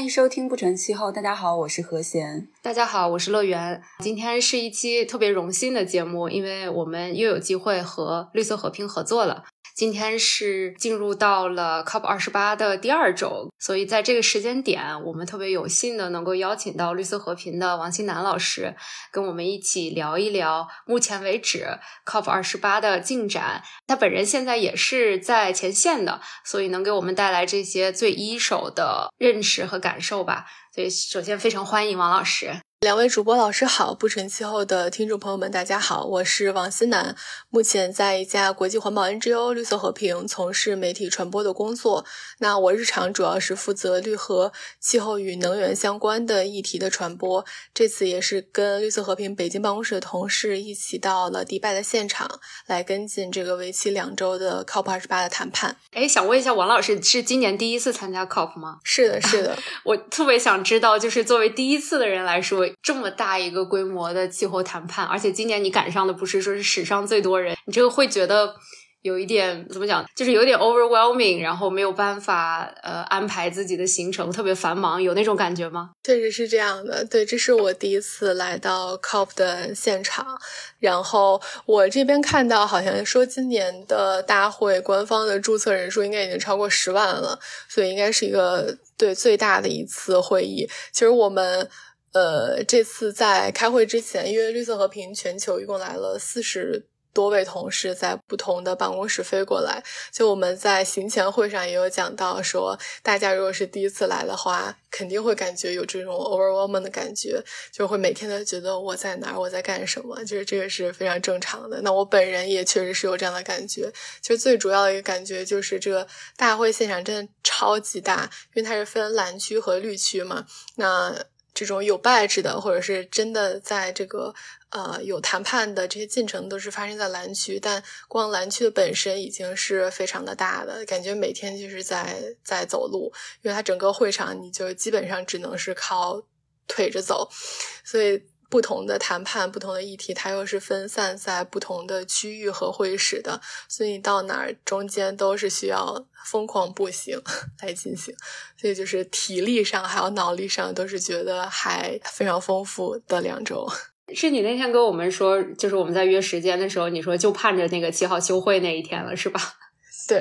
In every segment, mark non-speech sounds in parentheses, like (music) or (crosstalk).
欢迎收听不成气候。大家好，我是何贤。大家好，我是乐园。今天是一期特别荣幸的节目，因为我们又有机会和绿色和平合作了。今天是进入到了 COP 二十八的第二周，所以在这个时间点，我们特别有幸的能够邀请到绿色和平的王新南老师，跟我们一起聊一聊目前为止 COP 二十八的进展。他本人现在也是在前线的，所以能给我们带来这些最一手的认识和感受吧。所以，首先非常欢迎王老师。两位主播老师好，不成气候的听众朋友们，大家好，我是王思南，目前在一家国际环保 NGO 绿色和平从事媒体传播的工作。那我日常主要是负责绿和气候与能源相关的议题的传播。这次也是跟绿色和平北京办公室的同事一起到了迪拜的现场，来跟进这个为期两周的 COP 二十八的谈判。哎，想问一下王老师，是今年第一次参加 COP 吗？是的，是的，(laughs) 我特别想知道，就是作为第一次的人来说。这么大一个规模的气候谈判，而且今年你赶上的不是说是史上最多人，你这个会觉得有一点怎么讲，就是有点 overwhelming，然后没有办法呃安排自己的行程，特别繁忙，有那种感觉吗？确实是这样的，对，这是我第一次来到 COP 的现场，然后我这边看到好像说今年的大会官方的注册人数应该已经超过十万了，所以应该是一个对最大的一次会议。其实我们。呃，这次在开会之前，因为绿色和平全球一共来了四十多位同事，在不同的办公室飞过来。就我们在行前会上也有讲到，说大家如果是第一次来的话，肯定会感觉有这种 overwhelming 的感觉，就会每天都觉得我在哪儿，我在干什么，就是这个是非常正常的。那我本人也确实是有这样的感觉。其实最主要的一个感觉就是这个大会现场真的超级大，因为它是分蓝区和绿区嘛。那这种有 badge 的，或者是真的在这个呃有谈判的这些进程，都是发生在蓝区。但光蓝区的本身已经是非常的大的，感觉每天就是在在走路，因为它整个会场你就基本上只能是靠腿着走，所以。不同的谈判，不同的议题，它又是分散在不同的区域和会议室的，所以你到哪儿中间都是需要疯狂步行 (laughs) 来进行，所以就是体力上还有脑力上都是觉得还非常丰富的两周。(laughs) 是你那天跟我们说，就是我们在约时间的时候，你说就盼着那个七号休会那一天了，是吧？(laughs) 对。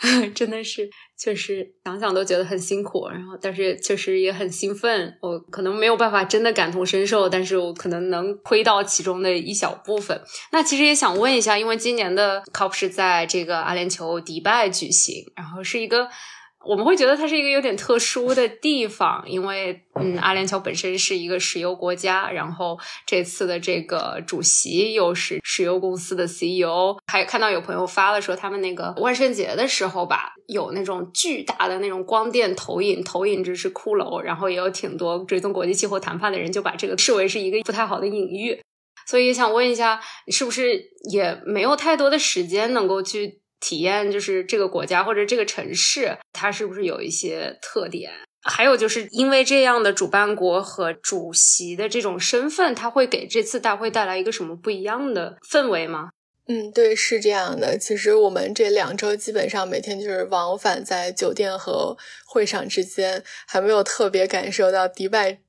(laughs) 真的是，确实想想都觉得很辛苦，然后但是确实也很兴奋。我可能没有办法真的感同身受，但是我可能能窥到其中的一小部分。那其实也想问一下，因为今年的 COP 是在这个阿联酋迪拜举行，然后是一个。我们会觉得它是一个有点特殊的地方，因为嗯，阿联酋本身是一个石油国家，然后这次的这个主席又是石油公司的 CEO，还看到有朋友发了说他们那个万圣节的时候吧，有那种巨大的那种光电投影，投影着是骷髅，然后也有挺多追踪国际气候谈判的人就把这个视为是一个不太好的隐喻，所以想问一下，是不是也没有太多的时间能够去？体验就是这个国家或者这个城市，它是不是有一些特点？还有就是因为这样的主办国和主席的这种身份，它会给这次大会带来一个什么不一样的氛围吗？嗯，对，是这样的。其实我们这两周基本上每天就是往返在酒店和会场之间，还没有特别感受到迪拜。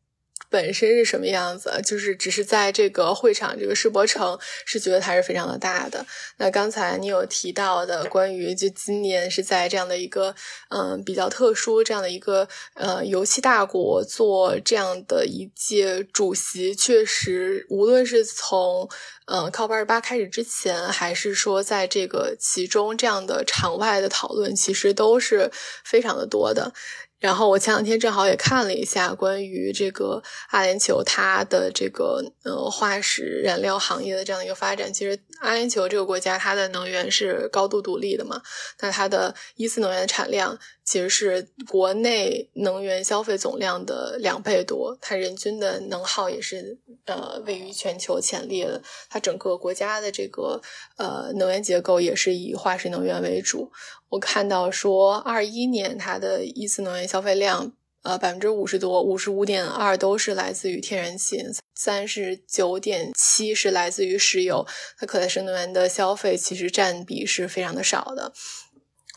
本身是什么样子？就是只是在这个会场这个世博城是觉得它是非常的大的。那刚才你有提到的关于就今年是在这样的一个嗯比较特殊这样的一个呃油气大国做这样的一届主席，确实无论是从嗯 COP 二十八开始之前，还是说在这个其中这样的场外的讨论，其实都是非常的多的。然后我前两天正好也看了一下关于这个阿联酋它的这个呃化石燃料行业的这样的一个发展。其实阿联酋这个国家它的能源是高度独立的嘛，那它的一次能源产量其实是国内能源消费总量的两倍多，它人均的能耗也是呃位于全球前列的。它整个国家的这个呃能源结构也是以化石能源为主。我看到说，二一年它的一次能源消费量，呃，百分之五十多，五十五点二都是来自于天然气，三十九点七是来自于石油。它可再生能源的消费其实占比是非常的少的。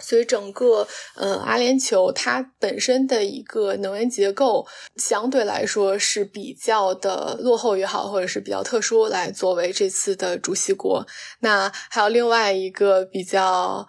所以整个呃阿联酋它本身的一个能源结构相对来说是比较的落后也好，或者是比较特殊，来作为这次的主席国。那还有另外一个比较。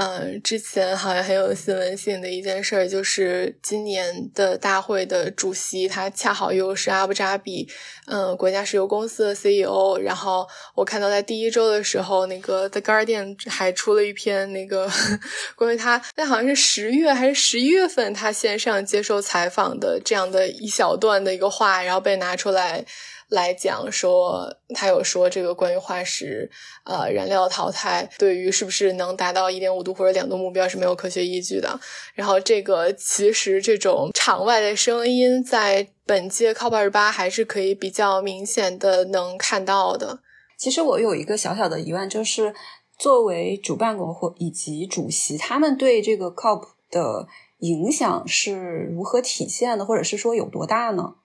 嗯，之前好像很有新闻性的一件事，就是今年的大会的主席，他恰好又是阿布扎比，嗯，国家石油公司的 CEO。然后我看到在第一周的时候，那个 The Guardian 还出了一篇那个 (laughs) 关于他，那好像是十月还是十一月份他线上接受采访的这样的一小段的一个话，然后被拿出来。来讲说，他有说这个关于化石呃燃料淘汰对于是不是能达到一点五度或者两度目标是没有科学依据的。然后这个其实这种场外的声音在本届 COP 二十八还是可以比较明显的能看到的。其实我有一个小小的疑问，就是作为主办国或以及主席，他们对这个 COP 的影响是如何体现的，或者是说有多大呢？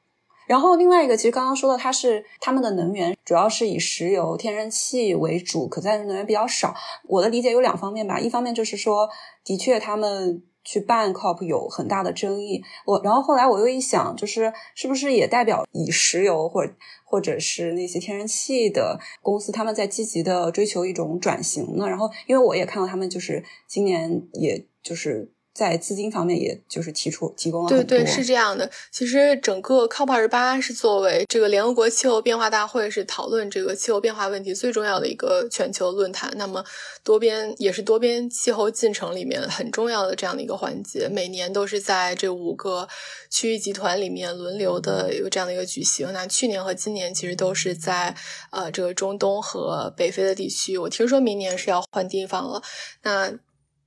然后另外一个，其实刚刚说的，它是他们的能源主要是以石油、天然气为主，可再生能源比较少。我的理解有两方面吧，一方面就是说，的确他们去办 COP 有很大的争议。我然后后来我又一想，就是是不是也代表以石油或者或者是那些天然气的公司，他们在积极的追求一种转型呢？然后因为我也看到他们就是今年也就是。在资金方面，也就是提出提供了对对是这样的。其实整个 COP 二十八是作为这个联合国气候变化大会，是讨论这个气候变化问题最重要的一个全球论坛。那么多边也是多边气候进程里面很重要的这样的一个环节。每年都是在这五个区域集团里面轮流的有这样的一个举行。那去年和今年其实都是在呃这个中东和北非的地区。我听说明年是要换地方了。那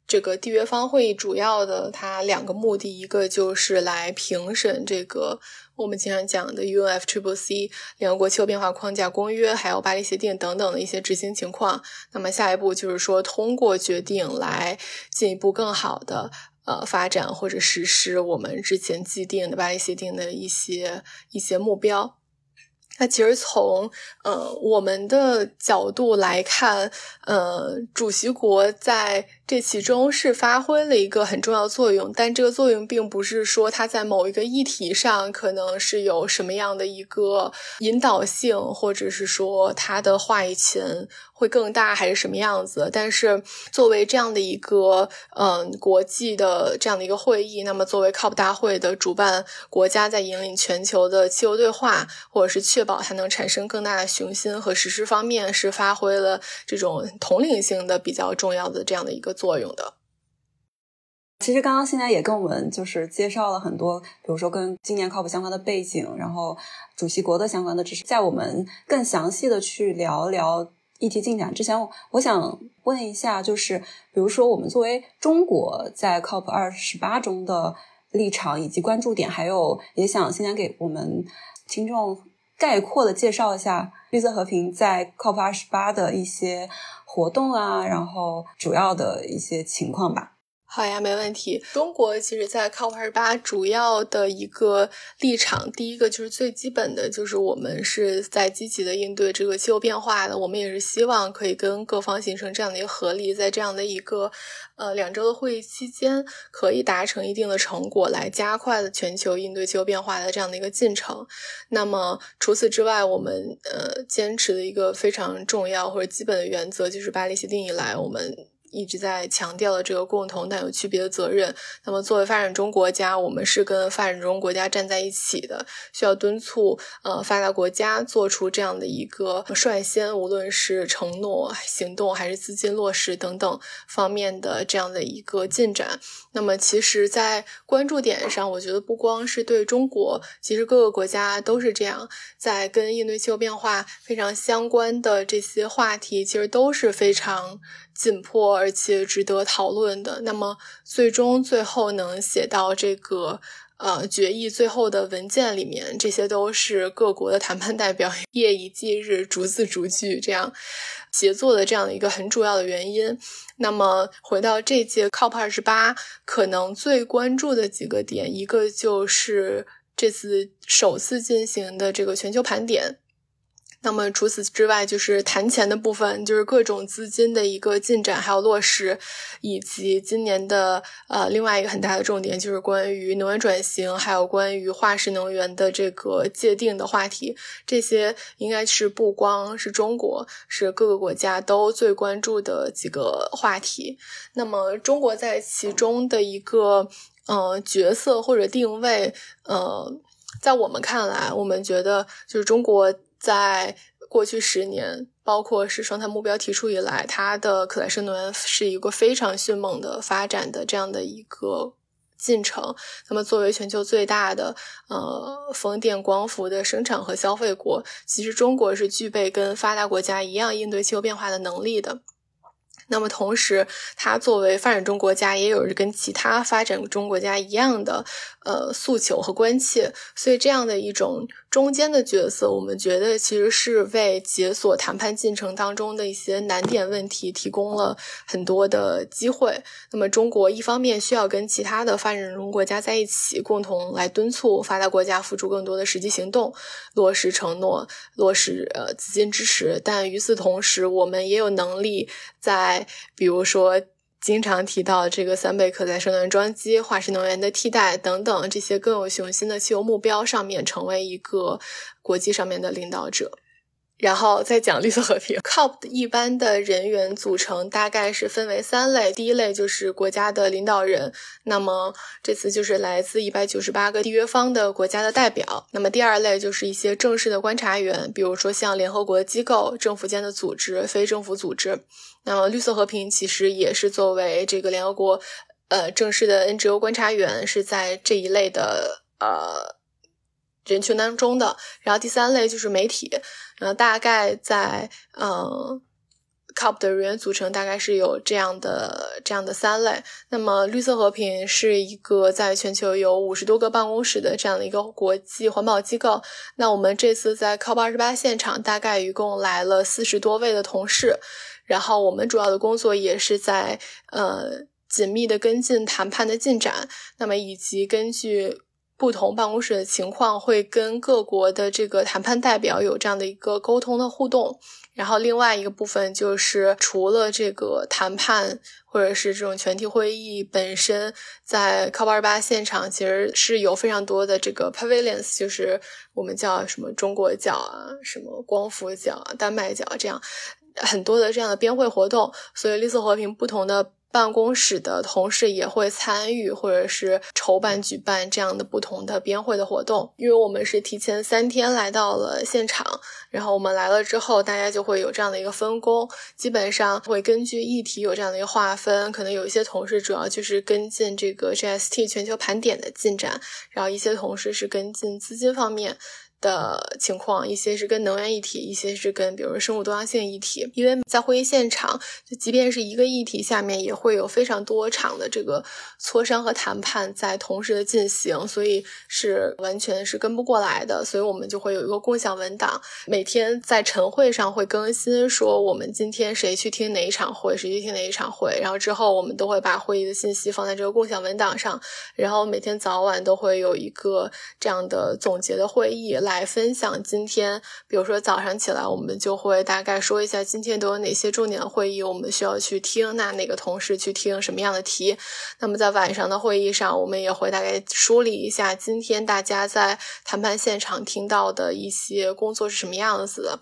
这个缔约方会议主要的它两个目的，一个就是来评审这个我们经常讲的 UNFCCC 联合国气候变化框架公约，还有巴黎协定等等的一些执行情况。那么下一步就是说通过决定来进一步更好的呃发展或者实施我们之前既定的巴黎协定的一些一些目标。那其实从呃我们的角度来看，呃，主席国在这其中是发挥了一个很重要作用，但这个作用并不是说它在某一个议题上可能是有什么样的一个引导性，或者是说它的话语权。会更大还是什么样子？但是作为这样的一个嗯国际的这样的一个会议，那么作为 COP 大会的主办国家，在引领全球的气候对话，或者是确保它能产生更大的雄心和实施方面，是发挥了这种统领性的比较重要的这样的一个作用的。其实刚刚现在也跟我们就是介绍了很多，比如说跟今年 COP 相关的背景，然后主席国的相关的知识，在我们更详细的去聊聊。议题进展之前，我我想问一下，就是比如说，我们作为中国在 COP 二十八中的立场以及关注点，还有也想先给我们听众概括的介绍一下绿色和平在 COP 二十八的一些活动啊，然后主要的一些情况吧。好呀，没问题。中国其实，在 COP 二十八主要的一个立场，第一个就是最基本的，就是我们是在积极的应对这个气候变化的。我们也是希望可以跟各方形成这样的一个合力，在这样的一个呃两周的会议期间，可以达成一定的成果，来加快了全球应对气候变化的这样的一个进程。那么除此之外，我们呃坚持的一个非常重要或者基本的原则，就是巴黎协定以来我们。一直在强调的这个共同但有区别的责任。那么，作为发展中国家，我们是跟发展中国家站在一起的，需要敦促呃发达国家做出这样的一个率先，无论是承诺、行动还是资金落实等等方面的这样的一个进展。那么，其实，在关注点上，我觉得不光是对中国，其实各个国家都是这样，在跟应对气候变化非常相关的这些话题，其实都是非常。紧迫而且值得讨论的，那么最终最后能写到这个呃决议最后的文件里面，这些都是各国的谈判代表 (laughs) 夜以继日、逐字逐句这样协作的这样的一个很主要的原因。那么回到这届 COP 二十八，可能最关注的几个点，一个就是这次首次进行的这个全球盘点。那么除此之外，就是谈钱的部分，就是各种资金的一个进展还有落实，以及今年的呃另外一个很大的重点就是关于能源转型，还有关于化石能源的这个界定的话题。这些应该是不光是中国，是各个国家都最关注的几个话题。那么中国在其中的一个呃角色或者定位，呃，在我们看来，我们觉得就是中国。在过去十年，包括是双碳目标提出以来，它的可再生能源是一个非常迅猛的发展的这样的一个进程。那么，作为全球最大的呃风电光伏的生产和消费国，其实中国是具备跟发达国家一样应对气候变化的能力的。那么同时，它作为发展中国家，也有着跟其他发展中国家一样的呃诉求和关切，所以这样的一种中间的角色，我们觉得其实是为解锁谈判进程当中的一些难点问题提供了很多的机会。那么中国一方面需要跟其他的发展中国家在一起，共同来敦促发达国家付出更多的实际行动，落实承诺，落实呃资金支持，但与此同时，我们也有能力在比如说，经常提到这个三倍可再生能源装机、化石能源的替代等等这些更有雄心的汽油目标上面，成为一个国际上面的领导者。然后再讲绿色和平。(laughs) COP 一般的人员组成大概是分为三类，第一类就是国家的领导人，那么这次就是来自一百九十八个缔约方的国家的代表。那么第二类就是一些正式的观察员，比如说像联合国机构、政府间的组织、非政府组织。那么绿色和平其实也是作为这个联合国呃正式的 NGO 观察员，是在这一类的呃。人群当中的，然后第三类就是媒体，然后大概在嗯，COP 的人员组成大概是有这样的这样的三类。那么绿色和平是一个在全球有五十多个办公室的这样的一个国际环保机构。那我们这次在 COP 二十八现场，大概一共来了四十多位的同事，然后我们主要的工作也是在呃紧密的跟进谈判的进展，那么以及根据。不同办公室的情况会跟各国的这个谈判代表有这样的一个沟通的互动，然后另外一个部分就是除了这个谈判或者是这种全体会议本身，在 COP 二八现场其实是有非常多的这个 pavilions，就是我们叫什么中国角啊，什么光伏角啊，丹麦角这样很多的这样的边会活动，所以绿色和平不同的。办公室的同事也会参与，或者是筹办、举办这样的不同的编会的活动。因为我们是提前三天来到了现场，然后我们来了之后，大家就会有这样的一个分工，基本上会根据议题有这样的一个划分。可能有一些同事主要就是跟进这个 GST 全球盘点的进展，然后一些同事是跟进资金方面。的情况，一些是跟能源议题，一些是跟比如说生物多样性议题。因为在会议现场，就即便是一个议题下面，也会有非常多场的这个磋商和谈判在同时的进行，所以是完全是跟不过来的。所以我们就会有一个共享文档，每天在晨会上会更新，说我们今天谁去听哪一场会，谁去听哪一场会，然后之后我们都会把会议的信息放在这个共享文档上，然后每天早晚都会有一个这样的总结的会议。来来分享今天，比如说早上起来，我们就会大概说一下今天都有哪些重点会议，我们需要去听。那哪个同事去听什么样的题？那么在晚上的会议上，我们也会大概梳理一下今天大家在谈判现场听到的一些工作是什么样子的。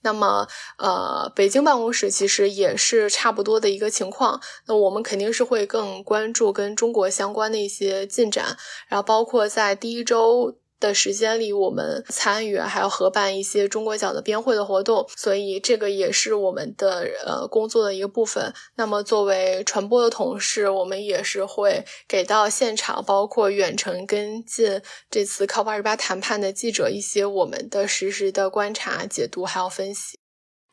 那么，呃，北京办公室其实也是差不多的一个情况。那我们肯定是会更关注跟中国相关的一些进展，然后包括在第一周。的时间里，我们参与还要合办一些中国角的编会的活动，所以这个也是我们的呃工作的一个部分。那么作为传播的同事，我们也是会给到现场，包括远程跟进这次 COP 二十八谈判的记者一些我们的实时的观察、解读还有分析。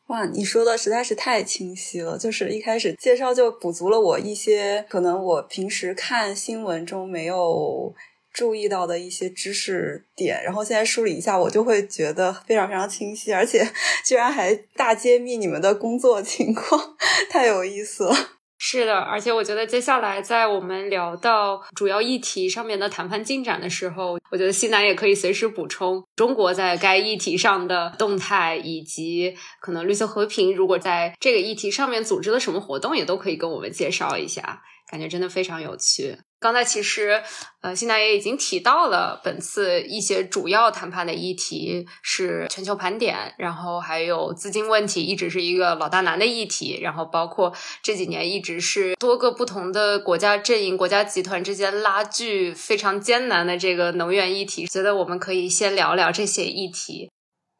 哇，你说的实在是太清晰了，就是一开始介绍就补足了我一些可能我平时看新闻中没有。注意到的一些知识点，然后现在梳理一下，我就会觉得非常非常清晰，而且 (laughs) 居然还大揭秘你们的工作情况，太有意思了。是的，而且我觉得接下来在我们聊到主要议题上面的谈判进展的时候，我觉得西南也可以随时补充中国在该议题上的动态，以及可能绿色和平如果在这个议题上面组织了什么活动，也都可以跟我们介绍一下。感觉真的非常有趣。刚才其实，呃，现在也已经提到了本次一些主要谈判的议题是全球盘点，然后还有资金问题，一直是一个老大难的议题。然后包括这几年一直是多个不同的国家阵营、国家集团之间拉锯非常艰难的这个能源议题。觉得我们可以先聊聊这些议题。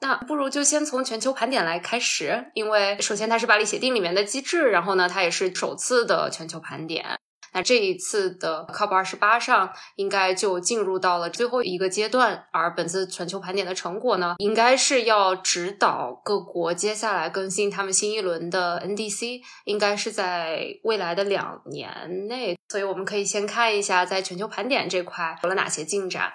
那不如就先从全球盘点来开始，因为首先它是巴黎协定里面的机制，然后呢，它也是首次的全球盘点。那这一次的 COP 二十八上，应该就进入到了最后一个阶段。而本次全球盘点的成果呢，应该是要指导各国接下来更新他们新一轮的 NDC，应该是在未来的两年内。所以我们可以先看一下，在全球盘点这块有了哪些进展。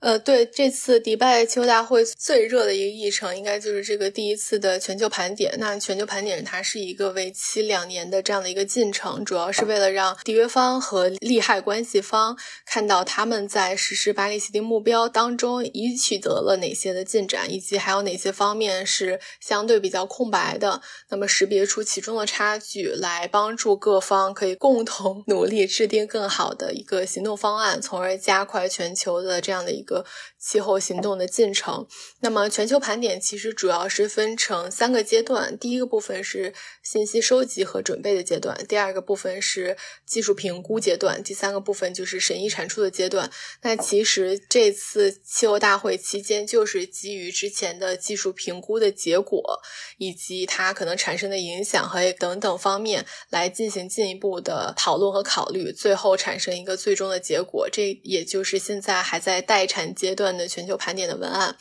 呃，对，这次迪拜气候大会最热的一个议程，应该就是这个第一次的全球盘点。那全球盘点它是一个为期两年的这样的一个进程，主要是为了让缔约方和利害关系方看到他们在实施巴黎协定目标当中已取得了哪些的进展，以及还有哪些方面是相对比较空白的。那么识别出其中的差距，来帮助各方可以共同努力制定更好的一个行动方案，从而加快全球的这样的一个。气候行动的进程。那么，全球盘点其实主要是分成三个阶段。第一个部分是信息收集和准备的阶段，第二个部分是技术评估阶段，第三个部分就是审议产出的阶段。那其实这次气候大会期间，就是基于之前的技术评估的结果，以及它可能产生的影响和等等方面来进行进一步的讨论和考虑，最后产生一个最终的结果。这也就是现在还在待。产阶段的全球盘点的文案，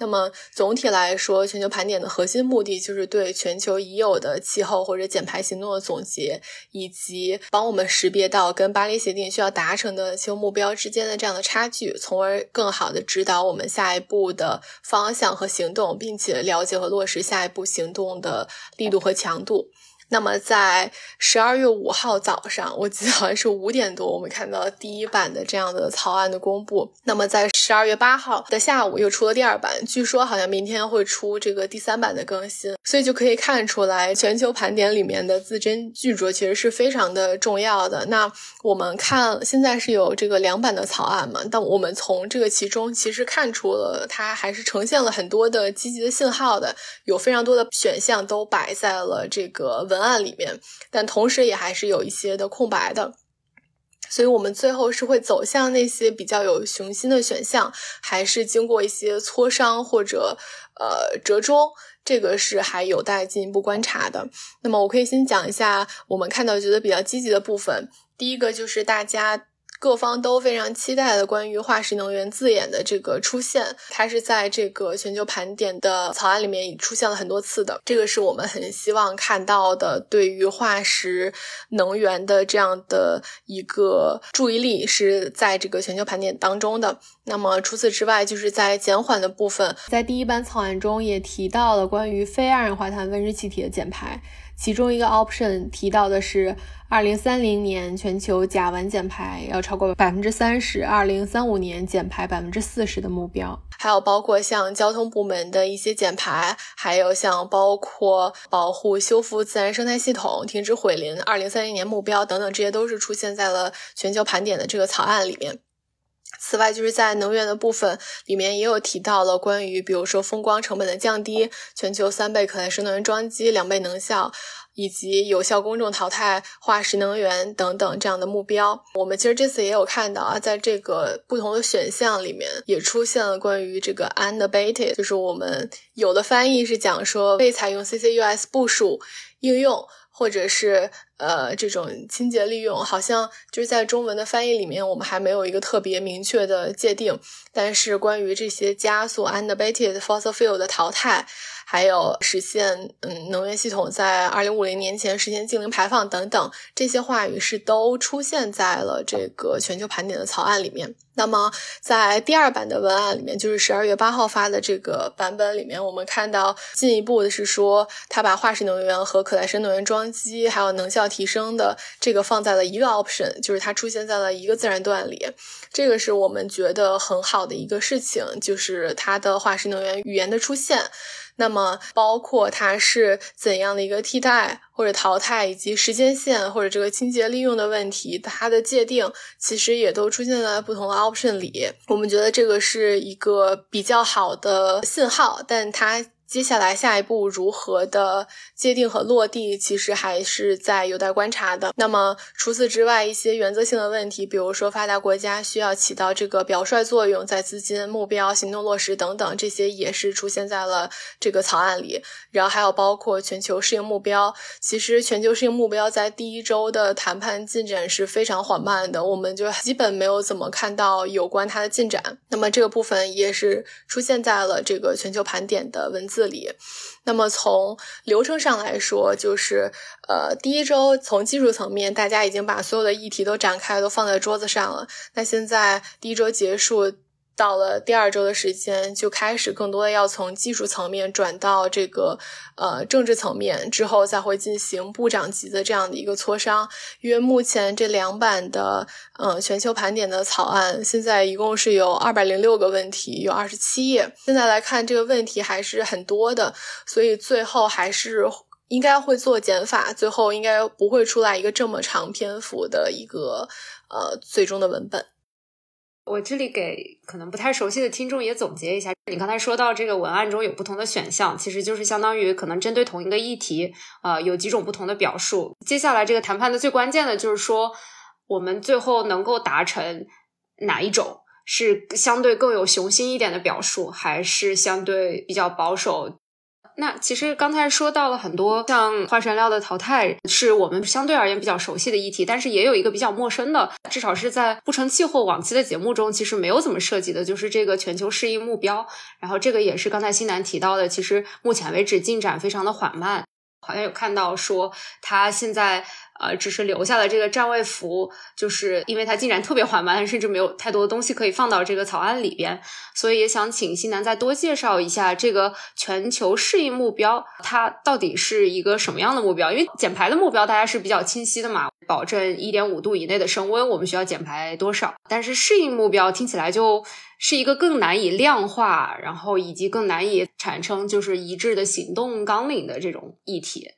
那么总体来说，全球盘点的核心目的就是对全球已有的气候或者减排行动的总结，以及帮我们识别到跟巴黎协定需要达成的气候目标之间的这样的差距，从而更好的指导我们下一步的方向和行动，并且了解和落实下一步行动的力度和强度。那么，在十二月五号早上，我记得好像是五点多，我们看到第一版的这样的草案的公布。那么，在十二月八号的下午又出了第二版，据说好像明天会出这个第三版的更新，所以就可以看出来，全球盘点里面的字斟句酌其实是非常的重要的。那我们看现在是有这个两版的草案嘛？但我们从这个其中其实看出了它还是呈现了很多的积极的信号的，有非常多的选项都摆在了这个文案里面，但同时也还是有一些的空白的。所以，我们最后是会走向那些比较有雄心的选项，还是经过一些磋商或者呃折中？这个是还有待进一步观察的。那么，我可以先讲一下我们看到觉得比较积极的部分。第一个就是大家。各方都非常期待的关于化石能源字眼的这个出现，它是在这个全球盘点的草案里面已出现了很多次的。这个是我们很希望看到的，对于化石能源的这样的一个注意力是在这个全球盘点当中的。那么除此之外，就是在减缓的部分，在第一版草案中也提到了关于非二氧化碳温室气体的减排。其中一个 option 提到的是，二零三零年全球甲烷减排要超过百分之三十，二零三五年减排百分之四十的目标。还有包括像交通部门的一些减排，还有像包括保护修复自然生态系统、停止毁林，二零三零年目标等等，这些都是出现在了全球盘点的这个草案里面。此外，就是在能源的部分里面也有提到了关于，比如说风光成本的降低、全球三倍可再生能源装机、两倍能效，以及有效公众淘汰化石能源等等这样的目标。我们其实这次也有看到啊，在这个不同的选项里面也出现了关于这个 unabated，就是我们有的翻译是讲说未采用 CCUS 部署应用。或者是呃这种清洁利用，好像就是在中文的翻译里面，我们还没有一个特别明确的界定。但是关于这些加速 unabated fossil fuel 的淘汰，还有实现嗯能源系统在二零五零年前实现净零排放等等，这些话语是都出现在了这个全球盘点的草案里面。那么，在第二版的文案里面，就是十二月八号发的这个版本里面，我们看到进一步的是说，它把化石能源和可再生能源装机还有能效提升的这个放在了一个 option，就是它出现在了一个自然段里。这个是我们觉得很好的一个事情，就是它的化石能源语言的出现。那么，包括它是怎样的一个替代或者淘汰，以及时间线或者这个清洁利用的问题，它的界定其实也都出现在不同的 option 里。我们觉得这个是一个比较好的信号，但它。接下来下一步如何的界定和落地，其实还是在有待观察的。那么除此之外，一些原则性的问题，比如说发达国家需要起到这个表率作用，在资金、目标、行动落实等等，这些也是出现在了这个草案里。然后还有包括全球适应目标，其实全球适应目标在第一周的谈判进展是非常缓慢的，我们就基本没有怎么看到有关它的进展。那么这个部分也是出现在了这个全球盘点的文字。里，那么从流程上来说，就是呃，第一周从技术层面，大家已经把所有的议题都展开，都放在桌子上了。那现在第一周结束。到了第二周的时间，就开始更多的要从技术层面转到这个呃政治层面，之后再会进行部长级的这样的一个磋商。因为目前这两版的呃全球盘点的草案，现在一共是有二百零六个问题，有二十七页。现在来看这个问题还是很多的，所以最后还是应该会做减法，最后应该不会出来一个这么长篇幅的一个呃最终的文本。我这里给可能不太熟悉的听众也总结一下，你刚才说到这个文案中有不同的选项，其实就是相当于可能针对同一个议题，啊，有几种不同的表述。接下来这个谈判的最关键的就是说，我们最后能够达成哪一种是相对更有雄心一点的表述，还是相对比较保守？那其实刚才说到了很多，像化石燃料的淘汰是我们相对而言比较熟悉的议题，但是也有一个比较陌生的，至少是在不成气候往期的节目中，其实没有怎么涉及的，就是这个全球适应目标。然后这个也是刚才新南提到的，其实目前为止进展非常的缓慢，好像有看到说他现在。呃，只是留下了这个站位符，就是因为他进展特别缓慢，甚至没有太多的东西可以放到这个草案里边，所以也想请西南再多介绍一下这个全球适应目标，它到底是一个什么样的目标？因为减排的目标大家是比较清晰的嘛，保证一点五度以内的升温，我们需要减排多少？但是适应目标听起来就是一个更难以量化，然后以及更难以产生就是一致的行动纲领的这种议题。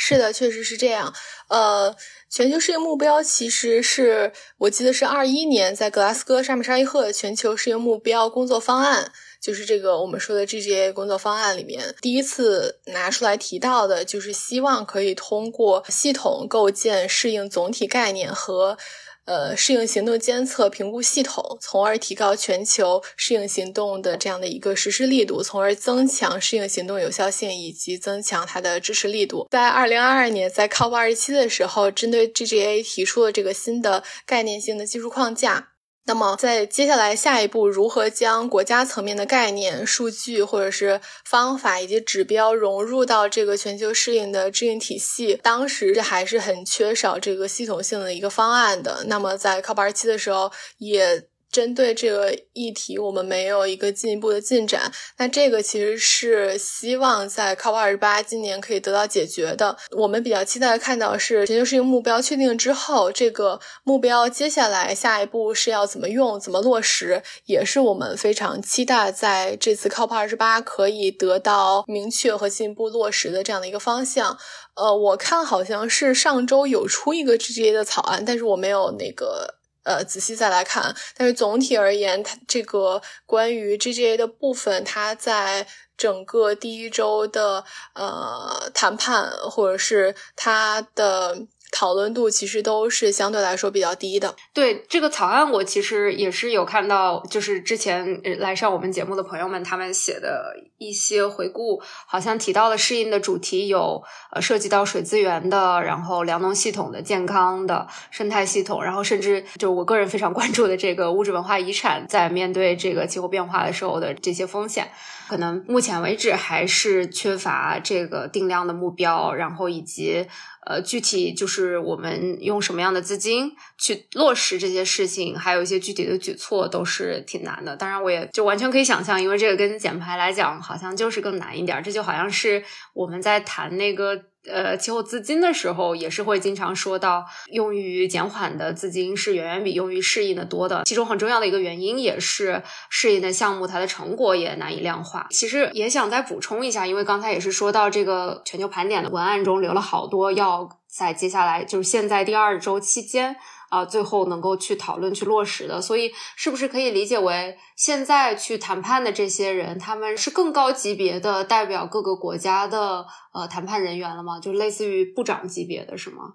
是的，确实是这样。呃，全球适应目标其实是我记得是二一年在格拉斯哥沙姆沙伊赫全球适应目标工作方案，就是这个我们说的 GGA 工作方案里面第一次拿出来提到的，就是希望可以通过系统构建适应总体概念和。呃，适应行动监测评估系统，从而提高全球适应行动的这样的一个实施力度，从而增强适应行动有效性以及增强它的支持力度。在二零二二年，在 COP 二十七的时候，针对 GGA 提出了这个新的概念性的技术框架。那么，在接下来下一步，如何将国家层面的概念、数据或者是方法以及指标融入到这个全球适应的制定体系？当时这还是很缺少这个系统性的一个方案的。那么，在 COP 二七的时候，也。针对这个议题，我们没有一个进一步的进展。那这个其实是希望在 COP 二十八今年可以得到解决的。我们比较期待看到是全球适应目标确定之后，这个目标接下来下一步是要怎么用、怎么落实，也是我们非常期待在这次 COP 二十八可以得到明确和进一步落实的这样的一个方向。呃，我看好像是上周有出一个 GGA 的草案，但是我没有那个。呃，仔细再来看，但是总体而言，它这个关于 GGA 的部分，它在整个第一周的呃谈判或者是它的。讨论度其实都是相对来说比较低的。对这个草案，我其实也是有看到，就是之前来上我们节目的朋友们他们写的一些回顾，好像提到了适应的主题有呃涉及到水资源的，然后粮农系统的健康的生态系统，然后甚至就我个人非常关注的这个物质文化遗产，在面对这个气候变化的时候的这些风险。可能目前为止还是缺乏这个定量的目标，然后以及呃具体就是我们用什么样的资金去落实这些事情，还有一些具体的举措都是挺难的。当然，我也就完全可以想象，因为这个跟减排来讲，好像就是更难一点。这就好像是我们在谈那个。呃，期货资金的时候也是会经常说到，用于减缓的资金是远远比用于适应的多的。其中很重要的一个原因也是适应的项目它的成果也难以量化。其实也想再补充一下，因为刚才也是说到这个全球盘点的文案中留了好多要在接下来就是现在第二周期间。啊，最后能够去讨论、去落实的，所以是不是可以理解为，现在去谈判的这些人，他们是更高级别的代表各个国家的呃谈判人员了吗？就类似于部长级别的是吗？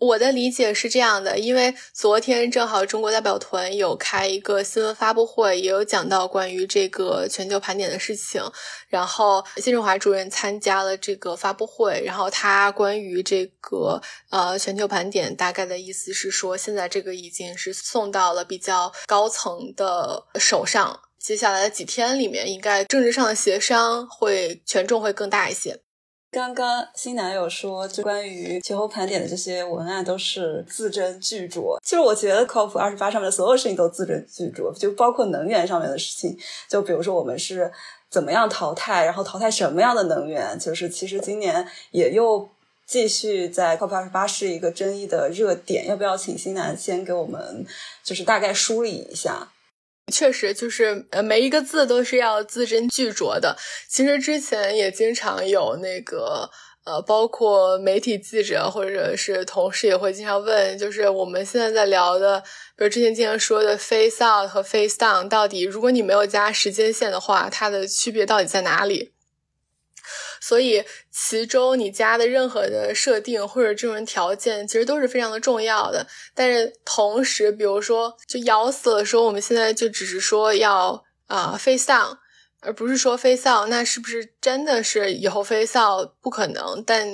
我的理解是这样的，因为昨天正好中国代表团有开一个新闻发布会，也有讲到关于这个全球盘点的事情。然后谢振华主任参加了这个发布会，然后他关于这个呃全球盘点大概的意思是说，现在这个已经是送到了比较高层的手上，接下来的几天里面，应该政治上的协商会权重会更大一些。刚刚新男友说，就关于气候盘点的这些文案都是字斟句酌。其实我觉得 COP 二十八上面的所有事情都字斟句酌，就包括能源上面的事情。就比如说我们是怎么样淘汰，然后淘汰什么样的能源，就是其实今年也又继续在 COP 二十八是一个争议的热点。要不要请新男先给我们就是大概梳理一下？确实，就是呃，每一个字都是要字斟句酌的。其实之前也经常有那个呃，包括媒体记者或者是同事也会经常问，就是我们现在在聊的，比如之前经常说的 face out 和 face down，到底如果你没有加时间线的话，它的区别到底在哪里？所以，其中你加的任何的设定或者这种条件，其实都是非常的重要的。但是同时，比如说，就咬死了说，我们现在就只是说要啊 face down，而不是说 face out，那是不是真的是以后 face out 不可能？但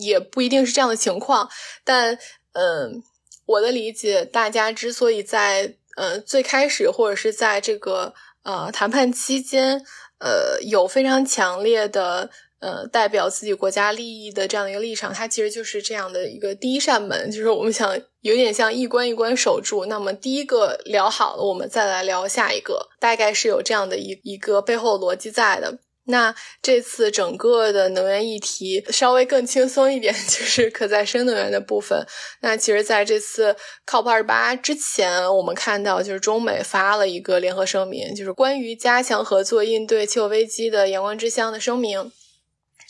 也不一定是这样的情况。但嗯，我的理解，大家之所以在呃最开始或者是在这个呃谈判期间，呃有非常强烈的。呃，代表自己国家利益的这样的一个立场，它其实就是这样的一个第一扇门，就是我们想有点像一关一关守住。那么第一个聊好了，我们再来聊下一个，大概是有这样的一一个背后逻辑在的。那这次整个的能源议题稍微更轻松一点，(laughs) 就是可再生能源的部分。那其实在这次 COP 二十八之前，我们看到就是中美发了一个联合声明，就是关于加强合作应对气候危机的阳光之乡的声明。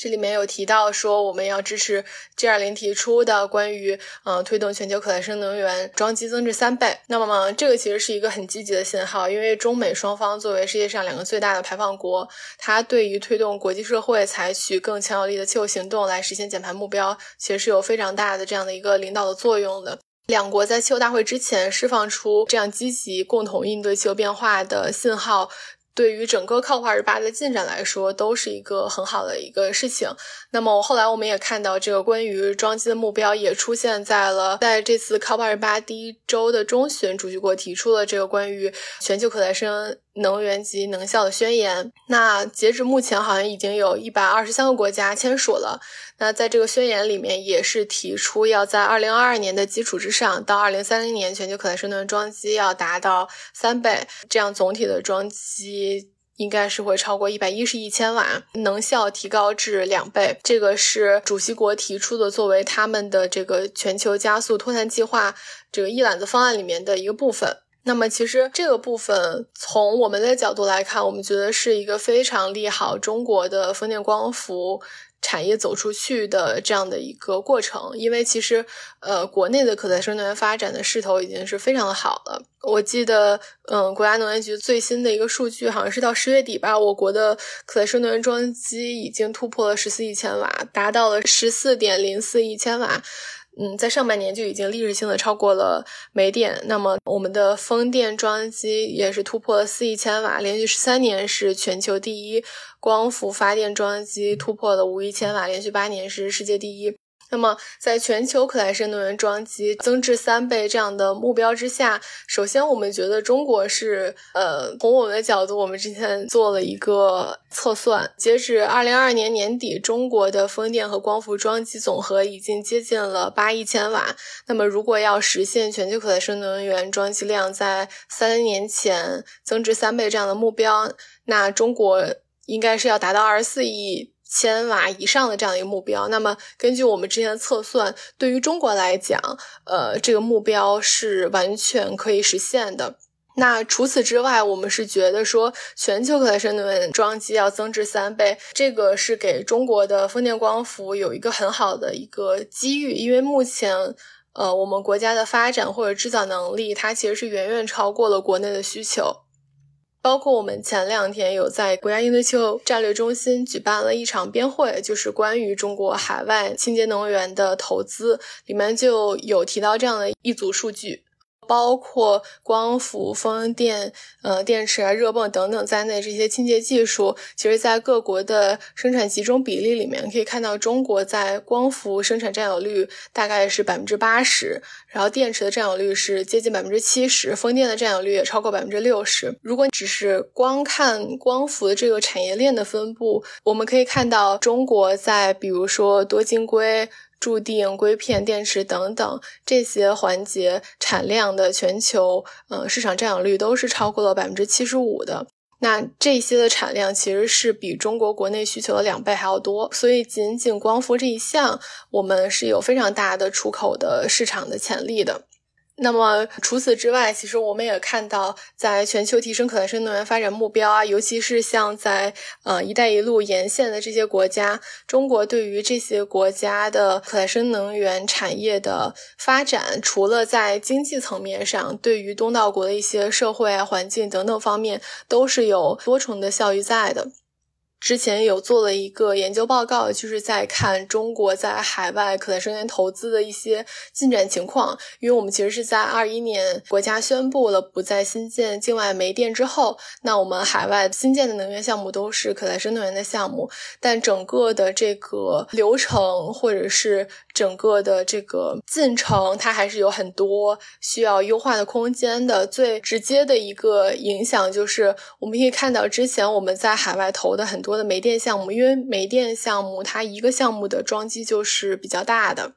这里面有提到说，我们要支持 G 二零提出的关于嗯推动全球可再生能源装机增至三倍。那么这个其实是一个很积极的信号，因为中美双方作为世界上两个最大的排放国，它对于推动国际社会采取更强有力的气候行动来实现减排目标，其实是有非常大的这样的一个领导的作用的。两国在气候大会之前释放出这样积极共同应对气候变化的信号。对于整个 COP 二十八的进展来说，都是一个很好的一个事情。那么后来我们也看到，这个关于装机的目标也出现在了在这次 COP 二十八第一周的中旬，主席国提出了这个关于全球可再生能源及能效的宣言。那截止目前，好像已经有一百二十三个国家签署了。那在这个宣言里面，也是提出要在二零二二年的基础之上，到二零三零年全球可再生能源装机要达到三倍，这样总体的装机应该是会超过一百一十亿千瓦，能效提高至两倍。这个是主席国提出的，作为他们的这个全球加速脱碳计划这个一揽子方案里面的一个部分。那么，其实这个部分从我们的角度来看，我们觉得是一个非常利好中国的风电光伏。产业走出去的这样的一个过程，因为其实，呃，国内的可再生能源发展的势头已经是非常的好了。我记得，嗯，国家能源局最新的一个数据，好像是到十月底吧，我国的可再生能源装机已经突破了十四亿千瓦，达到了十四点零四亿千瓦。嗯，在上半年就已经历史性的超过了煤电。那么，我们的风电装机也是突破了四亿千瓦，连续十三年是全球第一；光伏发电装机突破了五亿千瓦，连续八年是世界第一。那么，在全球可再生能源装机增至三倍这样的目标之下，首先我们觉得中国是，呃，从我们的角度，我们之前做了一个测算，截止二零二二年年底，中国的风电和光伏装机总和已经接近了八亿千瓦。那么，如果要实现全球可再生能源装机量在三年前增至三倍这样的目标，那中国应该是要达到二十四亿。千瓦以上的这样一个目标，那么根据我们之前的测算，对于中国来讲，呃，这个目标是完全可以实现的。那除此之外，我们是觉得说，全球可再生能源装机要增至三倍，这个是给中国的风电光伏有一个很好的一个机遇，因为目前，呃，我们国家的发展或者制造能力，它其实是远远超过了国内的需求。包括我们前两天有在国家应对气候战略中心举办了一场边会，就是关于中国海外清洁能源的投资，里面就有提到这样的一组数据。包括光伏、风电、呃电池啊、热泵等等在内，这些清洁技术，其实在各国的生产集中比例里面，可以看到中国在光伏生产占有率大概是百分之八十，然后电池的占有率是接近百分之七十，风电的占有率也超过百分之六十。如果只是光看光伏的这个产业链的分布，我们可以看到中国在比如说多晶硅。注定硅片、电池等等这些环节产量的全球呃市场占有率都是超过了百分之七十五的。那这些的产量其实是比中国国内需求的两倍还要多。所以，仅仅光伏这一项，我们是有非常大的出口的市场的潜力的。那么除此之外，其实我们也看到，在全球提升可再生能源发展目标啊，尤其是像在呃“一带一路”沿线的这些国家，中国对于这些国家的可再生能源产业的发展，除了在经济层面上，对于东道国的一些社会啊、环境等等方面，都是有多重的效益在的。之前有做了一个研究报告，就是在看中国在海外可再生能源投资的一些进展情况。因为我们其实是在二一年国家宣布了不再新建境外煤电之后，那我们海外新建的能源项目都是可再生能源的项目，但整个的这个流程或者是整个的这个进程，它还是有很多需要优化的空间的。最直接的一个影响就是，我们可以看到之前我们在海外投的很多。的煤电项目，因为煤电项目它一个项目的装机就是比较大的，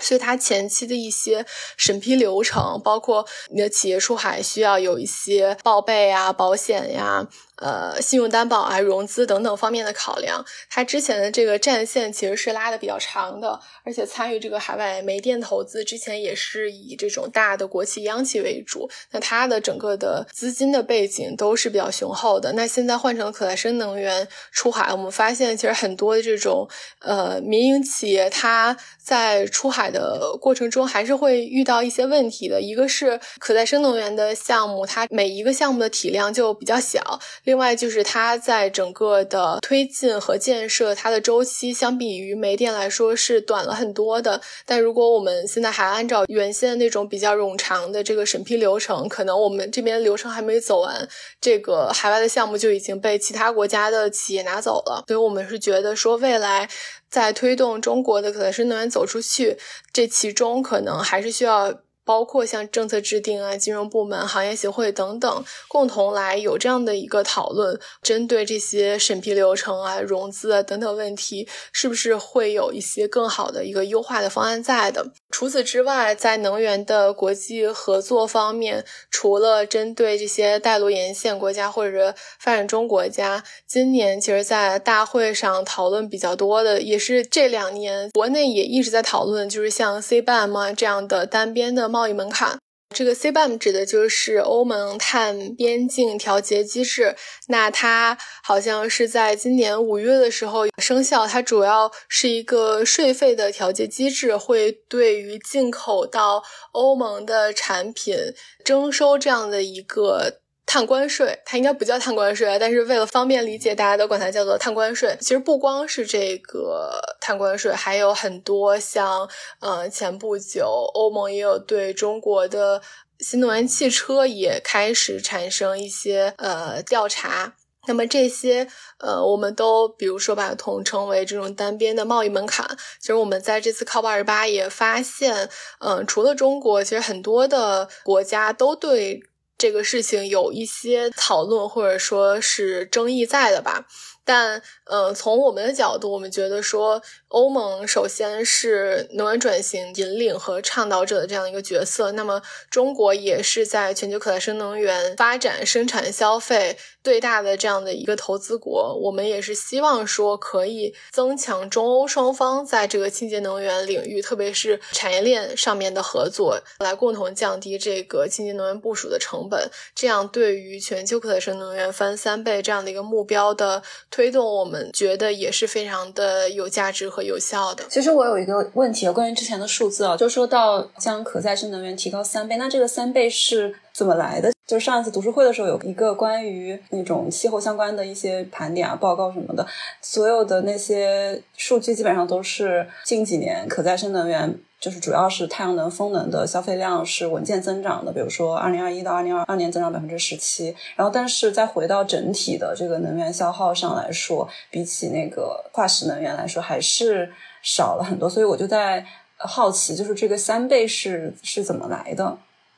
所以它前期的一些审批流程，包括你的企业出海需要有一些报备啊、保险呀。呃，信用担保啊、融资等等方面的考量，它之前的这个战线其实是拉的比较长的，而且参与这个海外煤电投资之前也是以这种大的国企央企为主，那它的整个的资金的背景都是比较雄厚的。那现在换成可再生能源出海，我们发现其实很多的这种呃民营企业，它在出海的过程中还是会遇到一些问题的。一个是可再生能源的项目，它每一个项目的体量就比较小。另外就是它在整个的推进和建设，它的周期相比于煤电来说是短了很多的。但如果我们现在还按照原先那种比较冗长的这个审批流程，可能我们这边流程还没走完，这个海外的项目就已经被其他国家的企业拿走了。所以我们是觉得说，未来在推动中国的可再生能源走出去，这其中可能还是需要。包括像政策制定啊、金融部门、行业协会等等，共同来有这样的一个讨论，针对这些审批流程啊、融资啊等等问题，是不是会有一些更好的一个优化的方案在的？除此之外，在能源的国际合作方面，除了针对这些带路沿线国家或者发展中国家，今年其实，在大会上讨论比较多的，也是这两年国内也一直在讨论，就是像 CBAM 啊这样的单边的。贸易门槛，这个 CBAM 指的就是欧盟碳边境调节机制。那它好像是在今年五月的时候生效。它主要是一个税费的调节机制，会对于进口到欧盟的产品征收这样的一个碳关税，它应该不叫碳关税，但是为了方便理解，大家都管它叫做碳关税。其实不光是这个碳关税，还有很多像，呃，前不久欧盟也有对中国的新能源汽车也开始产生一些呃调查。那么这些呃，我们都比如说把它统称为这种单边的贸易门槛。其实我们在这次 COP 二十八也发现，嗯，除了中国，其实很多的国家都对。这个事情有一些讨论或者说是争议在的吧，但呃，从我们的角度，我们觉得说。欧盟首先是能源转型引领和倡导者的这样一个角色，那么中国也是在全球可再生能源发展、生产、消费最大的这样的一个投资国。我们也是希望说可以增强中欧双方在这个清洁能源领域，特别是产业链上面的合作，来共同降低这个清洁能源部署的成本。这样对于全球可再生能源翻三倍这样的一个目标的推动，我们觉得也是非常的有价值和。有效的。其实我有一个问题，关于之前的数字啊，就说到将可再生能源提高三倍，那这个三倍是怎么来的？就上一次读书会的时候，有一个关于那种气候相关的一些盘点啊、报告什么的，所有的那些数据基本上都是近几年可再生能源。就是主要是太阳能、风能的消费量是稳健增长的，比如说二零二一到二零二二年增长百分之十七，然后但是再回到整体的这个能源消耗上来说，比起那个化石能源来说还是少了很多，所以我就在好奇，就是这个三倍是是怎么来的？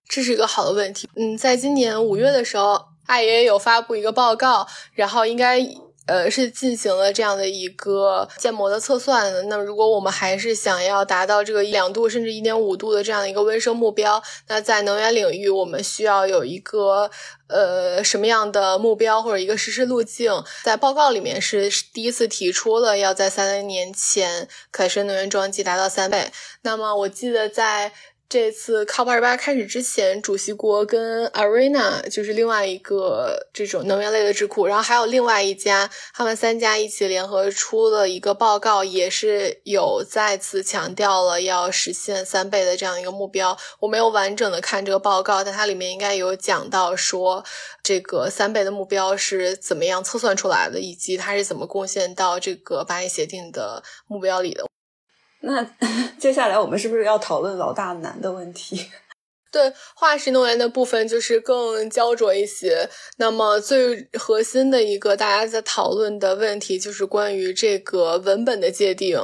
这是一个好的问题。嗯，在今年五月的时候，爱爷有发布一个报告，然后应该。呃，是进行了这样的一个建模的测算的。那如果我们还是想要达到这个两度甚至一点五度的这样的一个温升目标，那在能源领域，我们需要有一个呃什么样的目标或者一个实施路径？在报告里面是第一次提出了要在三零年前可再生能源装机达到三倍。那么我记得在。这次 COP 二八开始之前，主席国跟 Arena 就是另外一个这种能源类的智库，然后还有另外一家，他们三家一起联合出了一个报告，也是有再次强调了要实现三倍的这样一个目标。我没有完整的看这个报告，但它里面应该有讲到说这个三倍的目标是怎么样测算出来的，以及它是怎么贡献到这个巴黎协定的目标里的。那 (laughs) 接下来我们是不是要讨论老大难的问题？对化石能源的部分就是更焦灼一些。那么最核心的一个大家在讨论的问题就是关于这个文本的界定。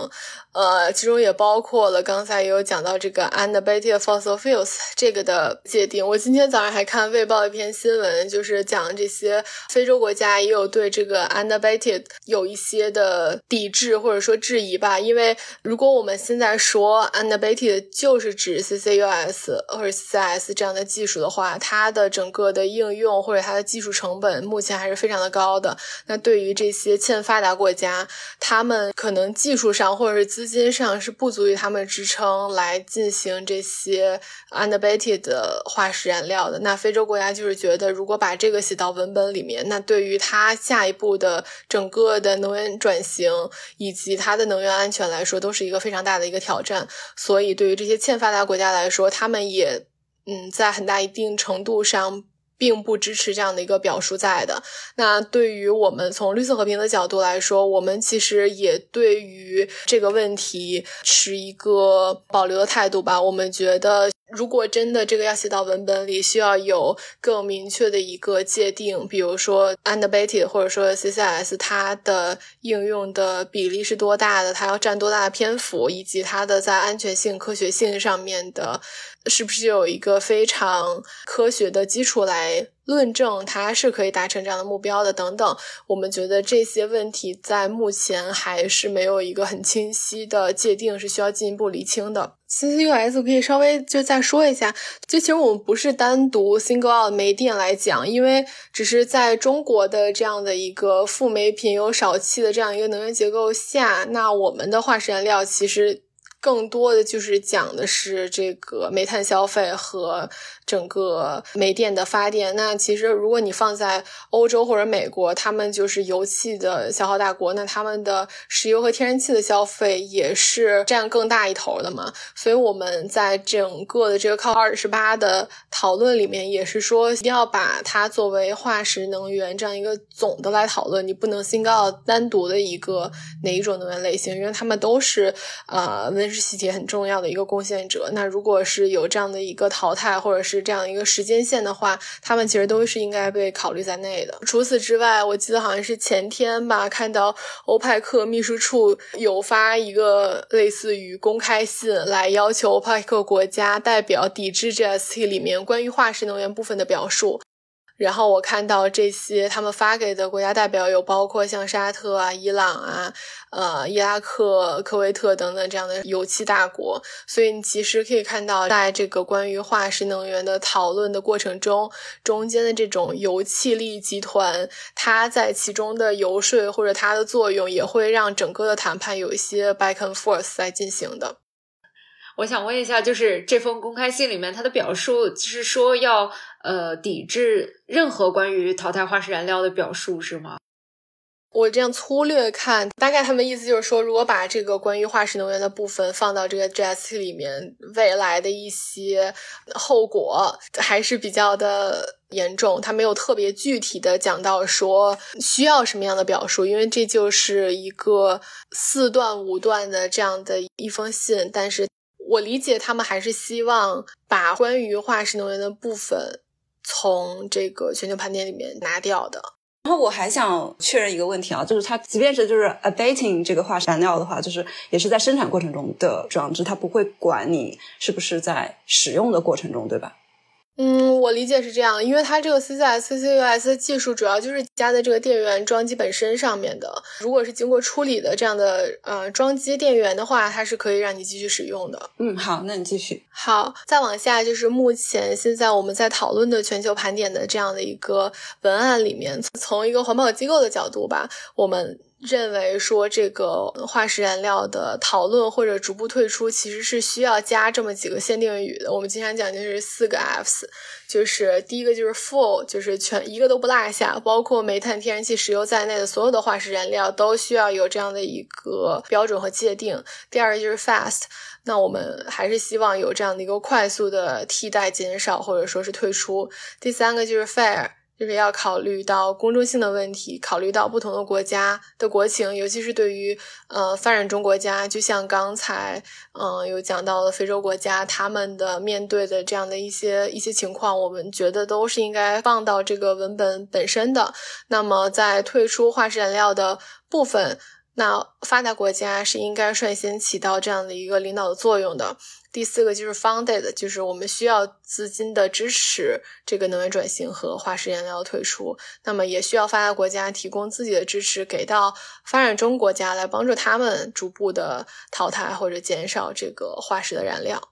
呃，其中也包括了刚才也有讲到这个 unabated fossil fuels 这个的界定。我今天早上还看《卫报》一篇新闻，就是讲这些非洲国家也有对这个 unabated 有一些的抵制或者说质疑吧。因为如果我们现在说 unabated 就是指 CCUS 或者 c s 这样的技术的话，它的整个的应用或者它的技术成本目前还是非常的高的。那对于这些欠发达国家，他们可能技术上或者是资金上是不足以他们支撑来进行这些 unabated 的化石燃料的。那非洲国家就是觉得，如果把这个写到文本里面，那对于它下一步的整个的能源转型以及它的能源安全来说，都是一个非常大的一个挑战。所以，对于这些欠发达国家来说，他们也嗯，在很大一定程度上。并不支持这样的一个表述在的。那对于我们从绿色和平的角度来说，我们其实也对于这个问题持一个保留的态度吧。我们觉得。如果真的这个要写到文本里，需要有更明确的一个界定，比如说 unabated 或者说 CCS，它的应用的比例是多大的，它要占多大的篇幅，以及它的在安全性、科学性上面的，是不是有一个非常科学的基础来论证它是可以达成这样的目标的等等。我们觉得这些问题在目前还是没有一个很清晰的界定，是需要进一步厘清的。CCUS 可以稍微就再说一下，就其实我们不是单独 single out 煤电来讲，因为只是在中国的这样的一个富煤贫油少气的这样一个能源结构下，那我们的化石燃料其实更多的就是讲的是这个煤炭消费和。整个煤电的发电。那其实如果你放在欧洲或者美国，他们就是油气的消耗大国，那他们的石油和天然气的消费也是占更大一头的嘛。所以我们在整个的这个靠二十八的讨论里面，也是说一定要把它作为化石能源这样一个总的来讨论，你不能先搞单独的一个哪一种能源类型，因为他们都是呃温室气体很重要的一个贡献者。那如果是有这样的一个淘汰或者是这样一个时间线的话，他们其实都是应该被考虑在内的。除此之外，我记得好像是前天吧，看到欧派克秘书处有发一个类似于公开信，来要求欧派克国家代表抵制 GST 里面关于化石能源部分的表述。然后我看到这些他们发给的国家代表有包括像沙特啊、伊朗啊、呃、伊拉克、科威特等等这样的油气大国，所以你其实可以看到，在这个关于化石能源的讨论的过程中，中间的这种油气利益集团，它在其中的游说或者它的作用，也会让整个的谈判有一些 back and forth 在进行的。我想问一下，就是这封公开信里面，它的表述是说要呃抵制任何关于淘汰化石燃料的表述，是吗？我这样粗略看，大概他们意思就是说，如果把这个关于化石能源的部分放到这个 GST 里面，未来的一些后果还是比较的严重。他没有特别具体的讲到说需要什么样的表述，因为这就是一个四段五段的这样的一封信，但是。我理解他们还是希望把关于化石能源的部分从这个全球盘点里面拿掉的。然后我还想确认一个问题啊，就是它即便是就是 abating 这个化石燃料的话，就是也是在生产过程中的装置，它不会管你是不是在使用的过程中，对吧？嗯，我理解是这样，因为它这个 CCS、CCUS 的技术主要就是加在这个电源装机本身上面的。如果是经过处理的这样的呃装机电源的话，它是可以让你继续使用的。嗯，好，那你继续。好，再往下就是目前现在我们在讨论的全球盘点的这样的一个文案里面，从一个环保机构的角度吧，我们。认为说这个化石燃料的讨论或者逐步退出，其实是需要加这么几个限定语的。我们经常讲就是四个 Fs，就是第一个就是 full，就是全一个都不落下，包括煤炭、天然气、石油在内的所有的化石燃料都需要有这样的一个标准和界定。第二个就是 fast，那我们还是希望有这样的一个快速的替代、减少或者说是退出。第三个就是 fair。就是要考虑到公正性的问题，考虑到不同的国家的国情，尤其是对于呃发展中国家，就像刚才嗯有讲到的非洲国家，他们的面对的这样的一些一些情况，我们觉得都是应该放到这个文本本身的。那么在退出化石燃料的部分。那发达国家是应该率先起到这样的一个领导的作用的。第四个就是 funded，就是我们需要资金的支持这个能源转型和化石燃料退出。那么也需要发达国家提供自己的支持给到发展中国家，来帮助他们逐步的淘汰或者减少这个化石的燃料。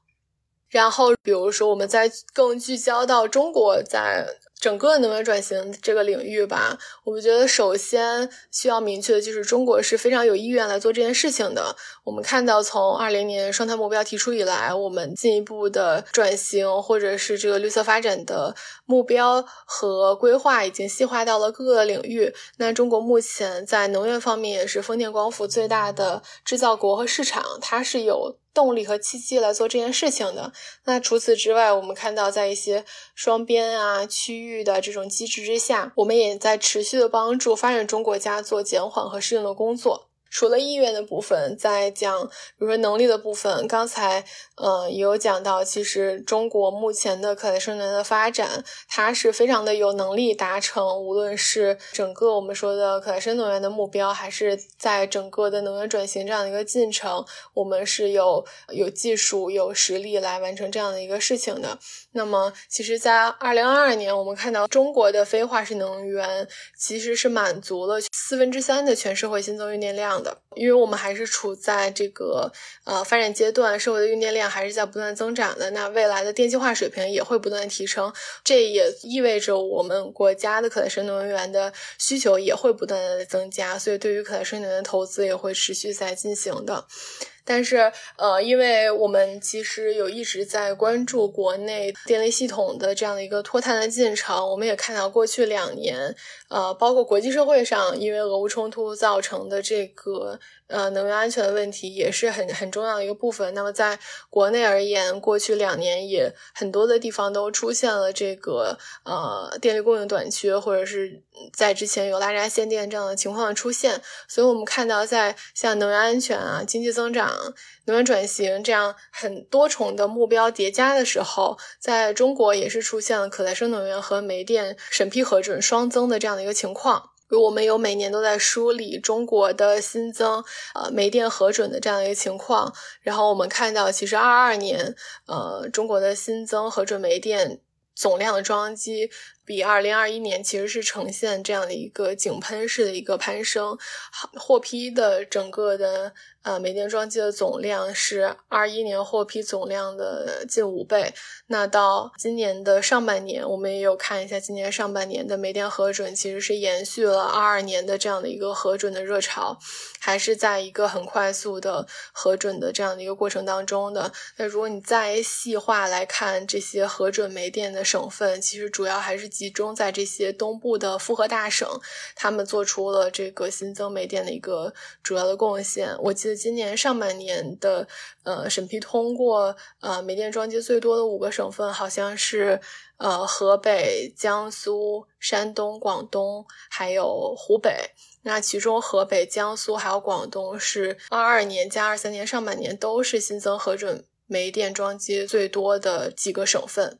然后比如说，我们在更聚焦到中国在。整个能源转型这个领域吧，我们觉得首先需要明确的就是中国是非常有意愿来做这件事情的。我们看到从二零年双碳目标提出以来，我们进一步的转型或者是这个绿色发展的目标和规划已经细化到了各个领域。那中国目前在能源方面也是风电光伏最大的制造国和市场，它是有。动力和契机来做这件事情的。那除此之外，我们看到在一些双边啊、区域的这种机制之下，我们也在持续的帮助发展中国家做减缓和适应的工作。除了意愿的部分，在讲，比如说能力的部分，刚才，呃，也有讲到，其实中国目前的可再生能源的发展，它是非常的有能力达成，无论是整个我们说的可再生能源的目标，还是在整个的能源转型这样的一个进程，我们是有有技术、有实力来完成这样的一个事情的。那么，其实，在二零二二年，我们看到中国的非化石能源其实是满足了四分之三的全社会新增用电量的。因为我们还是处在这个呃发展阶段，社会的用电量还是在不断增长的。那未来的电气化水平也会不断提升，这也意味着我们国家的可再生能源的需求也会不断的增加。所以，对于可再生能源的投资也会持续在进行的。但是，呃，因为我们其实有一直在关注国内电力系统的这样的一个脱碳的进程，我们也看到过去两年，呃，包括国际社会上因为俄乌冲突造成的这个。呃，能源安全的问题也是很很重要的一个部分。那么，在国内而言，过去两年也很多的地方都出现了这个呃电力供应短缺，或者是在之前有拉闸限电这样的情况出现。所以，我们看到在像能源安全啊、经济增长、能源转型这样很多重的目标叠加的时候，在中国也是出现了可再生能源和煤电审批核准双增的这样的一个情况。如我们有每年都在梳理中国的新增呃煤电核准的这样一个情况，然后我们看到，其实二二年呃中国的新增核准煤电总量的装机比二零二一年其实是呈现这样的一个井喷式的一个攀升，获批的整个的。呃，煤电装机的总量是二一年获批总量的近五倍。那到今年的上半年，我们也有看一下，今年上半年的煤电核准其实是延续了二二年的这样的一个核准的热潮，还是在一个很快速的核准的这样的一个过程当中的。那如果你再细化来看这些核准煤电的省份，其实主要还是集中在这些东部的复合大省，他们做出了这个新增煤电的一个主要的贡献。我记得。今年上半年的呃审批通过呃煤电装机最多的五个省份，好像是呃河北、江苏、山东、广东，还有湖北。那其中河北、江苏还有广东是二二年加二三年上半年都是新增核准煤电装机最多的几个省份。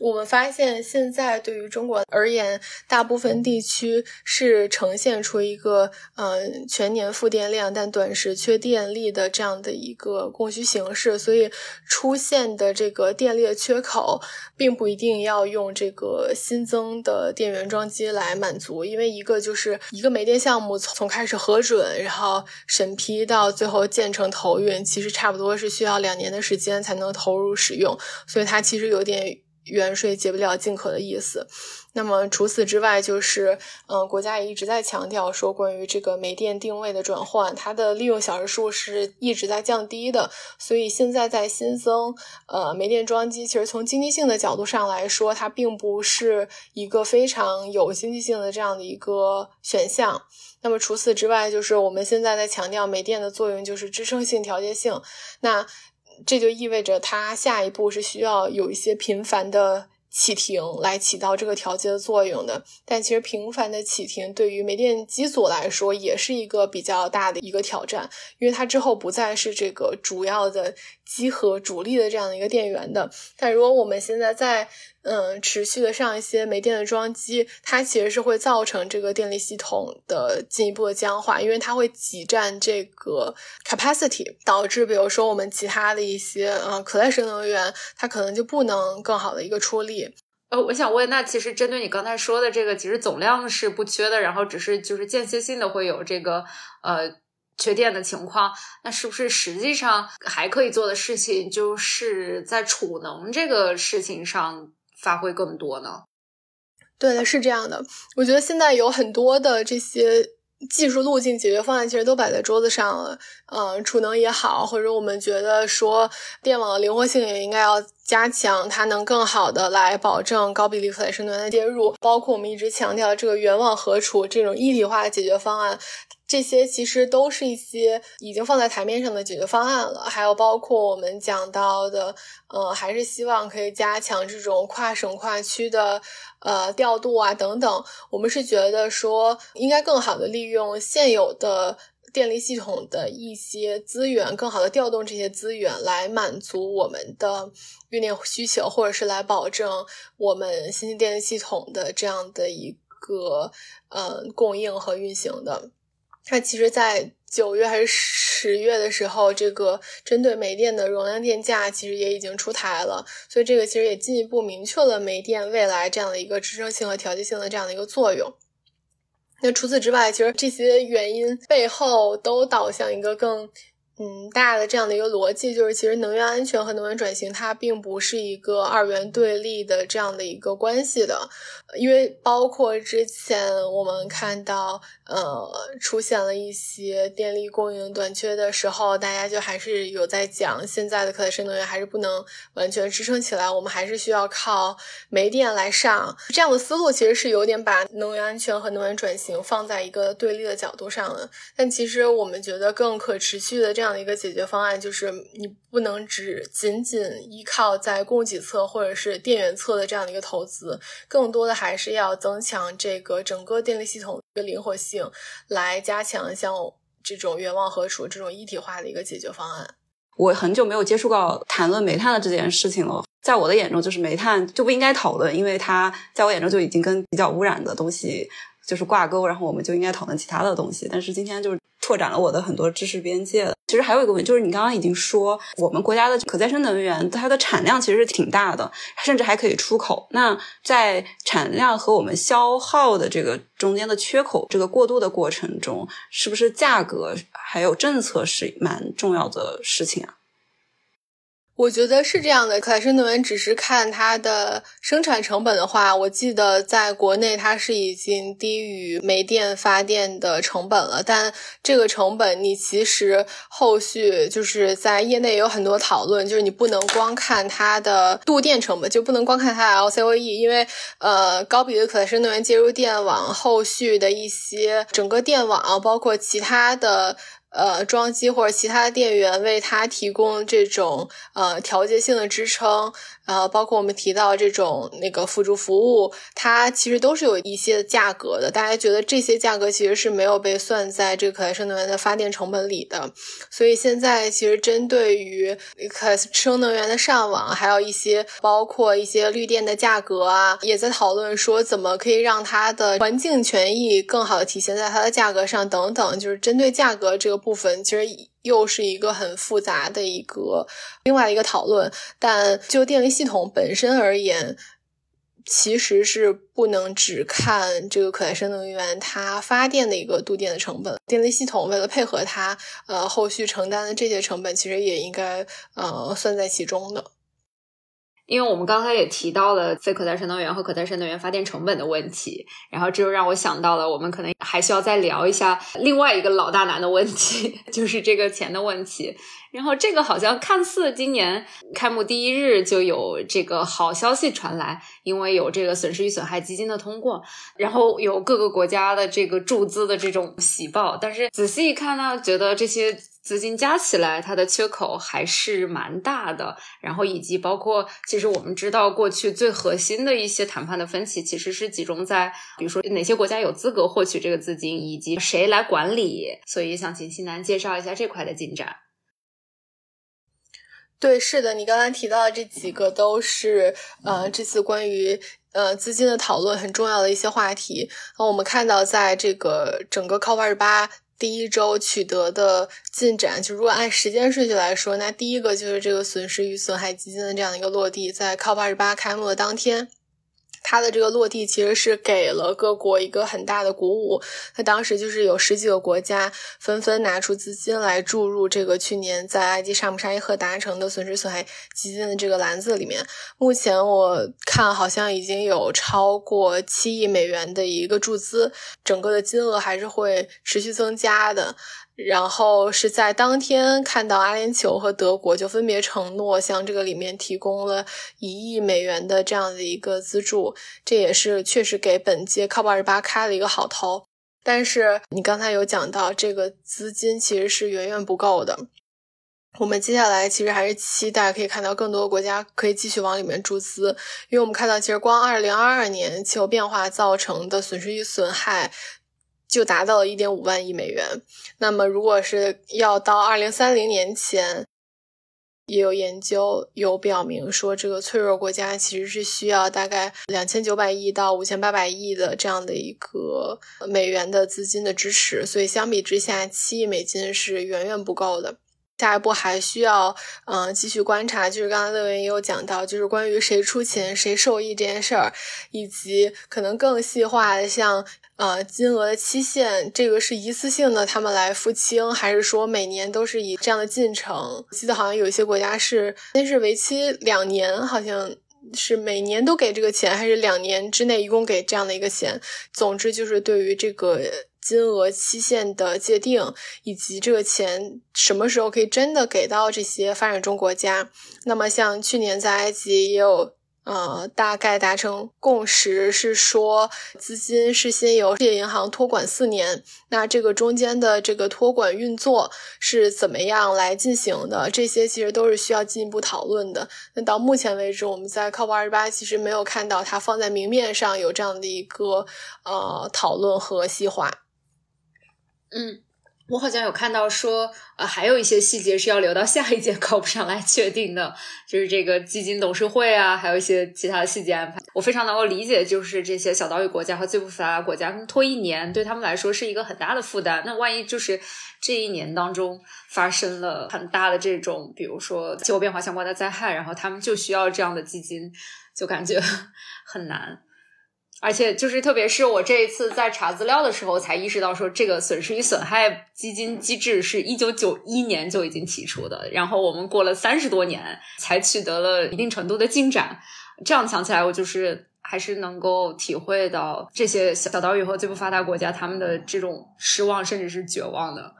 我们发现，现在对于中国而言，大部分地区是呈现出一个，嗯，全年负电量，但短时缺电力的这样的一个供需形式。所以，出现的这个电力缺口，并不一定要用这个新增的电源装机来满足，因为一个就是一个煤电项目从从开始核准，然后审批到最后建成投运，其实差不多是需要两年的时间才能投入使用，所以它其实有点。远水解不了近渴的意思。那么除此之外，就是嗯，国家也一直在强调说，关于这个煤电定位的转换，它的利用小时数是一直在降低的。所以现在在新增呃煤电装机，其实从经济性的角度上来说，它并不是一个非常有经济性的这样的一个选项。那么除此之外，就是我们现在在强调煤电的作用就是支撑性、调节性。那这就意味着它下一步是需要有一些频繁的启停来起到这个调节的作用的。但其实频繁的启停对于煤电机组来说也是一个比较大的一个挑战，因为它之后不再是这个主要的机核主力的这样的一个电源的。但如果我们现在在嗯，持续的上一些煤电的装机，它其实是会造成这个电力系统的进一步的僵化，因为它会挤占这个 capacity，导致比如说我们其他的一些嗯可再生能源，它可能就不能更好的一个出力。呃，我想问，那其实针对你刚才说的这个，其实总量是不缺的，然后只是就是间歇性的会有这个呃缺电的情况，那是不是实际上还可以做的事情，就是在储能这个事情上？发挥更多呢？对的，是这样的。我觉得现在有很多的这些技术路径解决方案，其实都摆在桌子上了。嗯，储能也好，或者我们觉得说电网的灵活性也应该要加强，它能更好的来保证高比例可再生能源的接入。包括我们一直强调这个原网合储这种一体化的解决方案。这些其实都是一些已经放在台面上的解决方案了，还有包括我们讲到的，呃，还是希望可以加强这种跨省跨区的呃调度啊等等。我们是觉得说，应该更好的利用现有的电力系统的一些资源，更好的调动这些资源来满足我们的用电需求，或者是来保证我们新兴电力系统的这样的一个呃供应和运行的。那其实，在九月还是十月的时候，这个针对煤电的容量电价其实也已经出台了，所以这个其实也进一步明确了煤电未来这样的一个支撑性和调节性的这样的一个作用。那除此之外，其实这些原因背后都导向一个更。嗯，大的这样的一个逻辑就是，其实能源安全和能源转型它并不是一个二元对立的这样的一个关系的，因为包括之前我们看到，呃，出现了一些电力供应短缺的时候，大家就还是有在讲，现在的可再生能源还是不能完全支撑起来，我们还是需要靠煤电来上。这样的思路其实是有点把能源安全和能源转型放在一个对立的角度上的，但其实我们觉得更可持续的这样的。一个解决方案就是，你不能只仅仅依靠在供给侧或者是电源侧的这样的一个投资，更多的还是要增强这个整个电力系统的灵活性，来加强像这种源望和处这种一体化的一个解决方案。我很久没有接触到谈论煤炭的这件事情了，在我的眼中，就是煤炭就不应该讨论，因为它在我眼中就已经跟比较污染的东西就是挂钩，然后我们就应该讨论其他的东西。但是今天就是。拓展了我的很多知识边界了。其实还有一个问题，就是你刚刚已经说，我们国家的可再生能源它的产量其实是挺大的，甚至还可以出口。那在产量和我们消耗的这个中间的缺口，这个过渡的过程中，是不是价格还有政策是蛮重要的事情啊？我觉得是这样的，可再生能源只是看它的生产成本的话，我记得在国内它是已经低于煤电发电的成本了。但这个成本，你其实后续就是在业内有很多讨论，就是你不能光看它的度电成本，就不能光看它的 LCOE，因为呃高比的可再生能源接入电网，后续的一些整个电网包括其他的。呃，装机或者其他的电源为它提供这种呃调节性的支撑。呃，包括我们提到这种那个辅助服务，它其实都是有一些价格的。大家觉得这些价格其实是没有被算在这个可再生能源的发电成本里的。所以现在其实针对于可再生能源的上网，还有一些包括一些绿电的价格啊，也在讨论说怎么可以让它的环境权益更好的体现在它的价格上等等。就是针对价格这个部分，其实。又是一个很复杂的一个另外一个讨论，但就电力系统本身而言，其实是不能只看这个可再生能源它发电的一个度电的成本，电力系统为了配合它，呃，后续承担的这些成本，其实也应该呃算在其中的。因为我们刚才也提到了非可再生能源和可再生能源发电成本的问题，然后这就让我想到了，我们可能还需要再聊一下另外一个老大难的问题，(laughs) 就是这个钱的问题。然后这个好像看似今年开幕第一日就有这个好消息传来，因为有这个损失与损害基金的通过，然后有各个国家的这个注资的这种喜报。但是仔细一看呢，觉得这些资金加起来，它的缺口还是蛮大的。然后以及包括，其实我们知道过去最核心的一些谈判的分歧，其实是集中在比如说哪些国家有资格获取这个资金，以及谁来管理。所以想请西南介绍一下这块的进展。对，是的，你刚才提到的这几个都是呃，这次关于呃资金的讨论很重要的一些话题。那我们看到，在这个整个 COP 二十八第一周取得的进展，就如果按时间顺序来说，那第一个就是这个损失与损害基金的这样的一个落地，在 COP 二十八开幕的当天。它的这个落地其实是给了各国一个很大的鼓舞。那当时就是有十几个国家纷纷拿出资金来注入这个去年在埃及沙姆沙伊赫达成的损失损害基金的这个篮子里面。目前我看好像已经有超过七亿美元的一个注资，整个的金额还是会持续增加的。然后是在当天看到阿联酋和德国就分别承诺向这个里面提供了一亿美元的这样的一个资助，这也是确实给本届 COP 二十八开了一个好头。但是你刚才有讲到，这个资金其实是远远不够的。我们接下来其实还是期待可以看到更多国家可以继续往里面注资，因为我们看到其实光二零二二年气候变化造成的损失与损害。就达到了一点五万亿美元。那么，如果是要到二零三零年前，也有研究有表明说，这个脆弱国家其实是需要大概两千九百亿到五千八百亿的这样的一个美元的资金的支持。所以，相比之下，七亿美金是远远不够的。下一步还需要嗯继续观察，就是刚才乐文也有讲到，就是关于谁出钱谁受益这件事儿，以及可能更细化的像。呃，金额的期限，这个是一次性的，他们来付清，还是说每年都是以这样的进程？记得好像有一些国家是，先是为期两年，好像是每年都给这个钱，还是两年之内一共给这样的一个钱？总之就是对于这个金额期限的界定，以及这个钱什么时候可以真的给到这些发展中国家。那么像去年在埃及也有。呃，大概达成共识是说，资金是先由世界银行托管四年，那这个中间的这个托管运作是怎么样来进行的？这些其实都是需要进一步讨论的。那到目前为止，我们在 COP 二十八其实没有看到它放在明面上有这样的一个呃讨论和细化。嗯。我好像有看到说，呃，还有一些细节是要留到下一届 COP 上来确定的，就是这个基金董事会啊，还有一些其他的细节安排。我非常能够理解，就是这些小岛屿国家和最不发达国家他们拖一年，对他们来说是一个很大的负担。那万一就是这一年当中发生了很大的这种，比如说气候变化相关的灾害，然后他们就需要这样的基金，就感觉 (laughs) 很难。而且就是，特别是我这一次在查资料的时候，才意识到说，这个损失与损害基金机制是一九九一年就已经提出的，然后我们过了三十多年才取得了一定程度的进展。这样想起来，我就是还是能够体会到这些小岛屿和最不发达国家他们的这种失望，甚至是绝望的。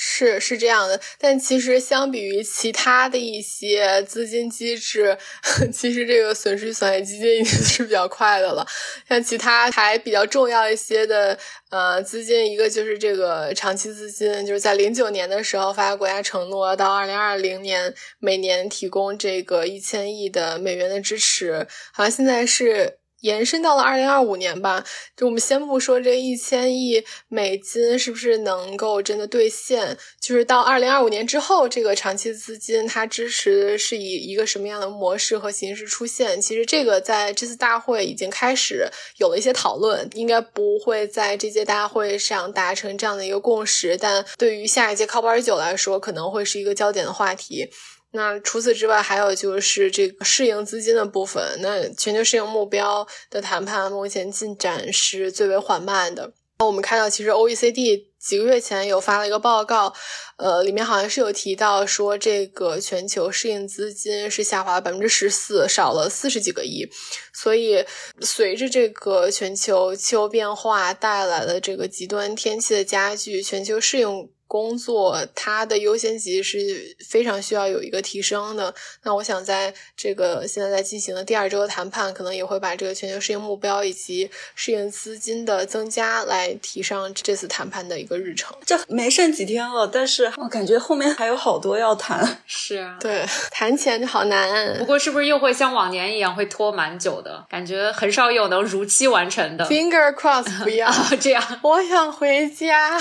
是是这样的，但其实相比于其他的一些资金机制，(laughs) 其实这个损失损害基金已经是比较快的了。像其他还比较重要一些的呃资金，一个就是这个长期资金，就是在零九年的时候，发达国家承诺到二零二零年每年提供这个一千亿的美元的支持，好像现在是。延伸到了二零二五年吧，就我们先不说这一千亿美金是不是能够真的兑现，就是到二零二五年之后，这个长期资金它支持是以一个什么样的模式和形式出现？其实这个在这次大会已经开始有了一些讨论，应该不会在这届大会上达成这样的一个共识，但对于下一届 COP 二十九来说，可能会是一个焦点的话题。那除此之外，还有就是这个适应资金的部分。那全球适应目标的谈判目前进展是最为缓慢的。那我们看到，其实 OECD 几个月前有发了一个报告，呃，里面好像是有提到说，这个全球适应资金是下滑了百分之十四，少了四十几个亿。所以，随着这个全球气候变化带来的这个极端天气的加剧，全球适应。工作它的优先级是非常需要有一个提升的。那我想在这个现在在进行的第二周的谈判，可能也会把这个全球适应目标以及适应资金的增加来提上这次谈判的一个日程。这没剩几天了，但是我感觉后面还有好多要谈。(laughs) 是啊，对，谈钱就好难。不过是不是又会像往年一样会拖蛮久的？感觉很少有能如期完成的。Finger cross，不要这样。我想回家。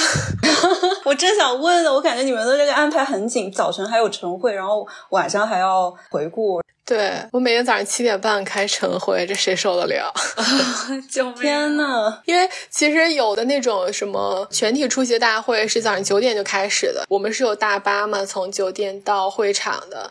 (laughs) 我真。想问的，我感觉你们的这个安排很紧，早晨还有晨会，然后晚上还要回顾。对我每天早上七点半开晨会，这谁受得了？(laughs) 救命！天呐！因为其实有的那种什么全体出席大会是早上九点就开始的，我们是有大巴嘛，从酒店到会场的。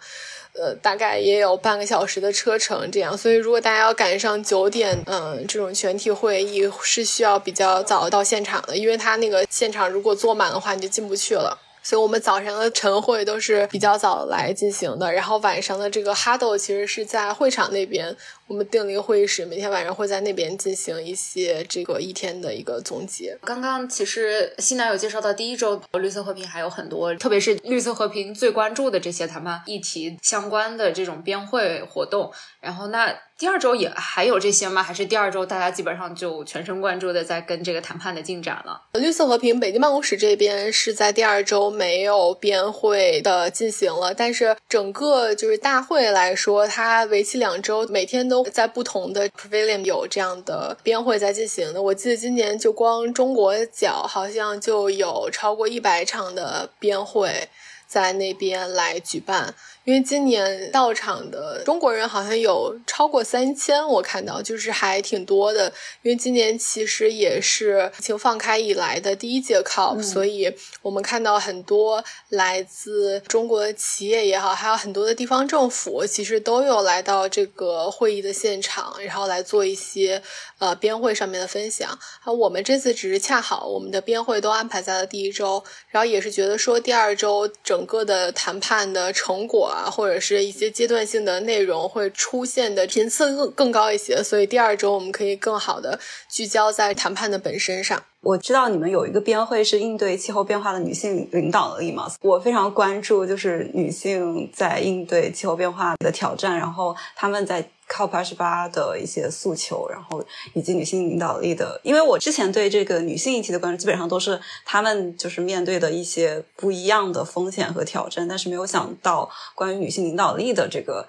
呃，大概也有半个小时的车程，这样，所以如果大家要赶上九点，嗯，这种全体会议是需要比较早到现场的，因为他那个现场如果坐满的话，你就进不去了。所以我们早上的晨会都是比较早来进行的，然后晚上的这个 huddle 其实是在会场那边。我们订了一个会议室，每天晚上会在那边进行一些这个一天的一个总结。刚刚其实西南有介绍到第一周绿色和平还有很多，特别是绿色和平最关注的这些谈判议题相关的这种边会活动。然后那第二周也还有这些吗？还是第二周大家基本上就全神贯注的在跟这个谈判的进展了？绿色和平北京办公室这边是在第二周没有边会的进行了，但是整个就是大会来说，它为期两周，每天都。在不同的 pavilion 有这样的边会在进行的。我记得今年就光中国角好像就有超过一百场的边会在那边来举办。因为今年到场的中国人好像有超过三千，我看到就是还挺多的。因为今年其实也是疫情放开以来的第一届 COP，所以我们看到很多来自中国的企业也好，还有很多的地方政府，其实都有来到这个会议的现场，然后来做一些呃边会上面的分享。啊，我们这次只是恰好我们的边会都安排在了第一周，然后也是觉得说第二周整个的谈判的成果。啊，或者是一些阶段性的内容会出现的频次更更高一些，所以第二周我们可以更好的聚焦在谈判的本身上。我知道你们有一个编会是应对气候变化的女性领导力嘛，我非常关注就是女性在应对气候变化的挑战，然后她们在。靠八十八的一些诉求，然后以及女性领导力的，因为我之前对这个女性议题的关注，基本上都是她们就是面对的一些不一样的风险和挑战，但是没有想到关于女性领导力的这个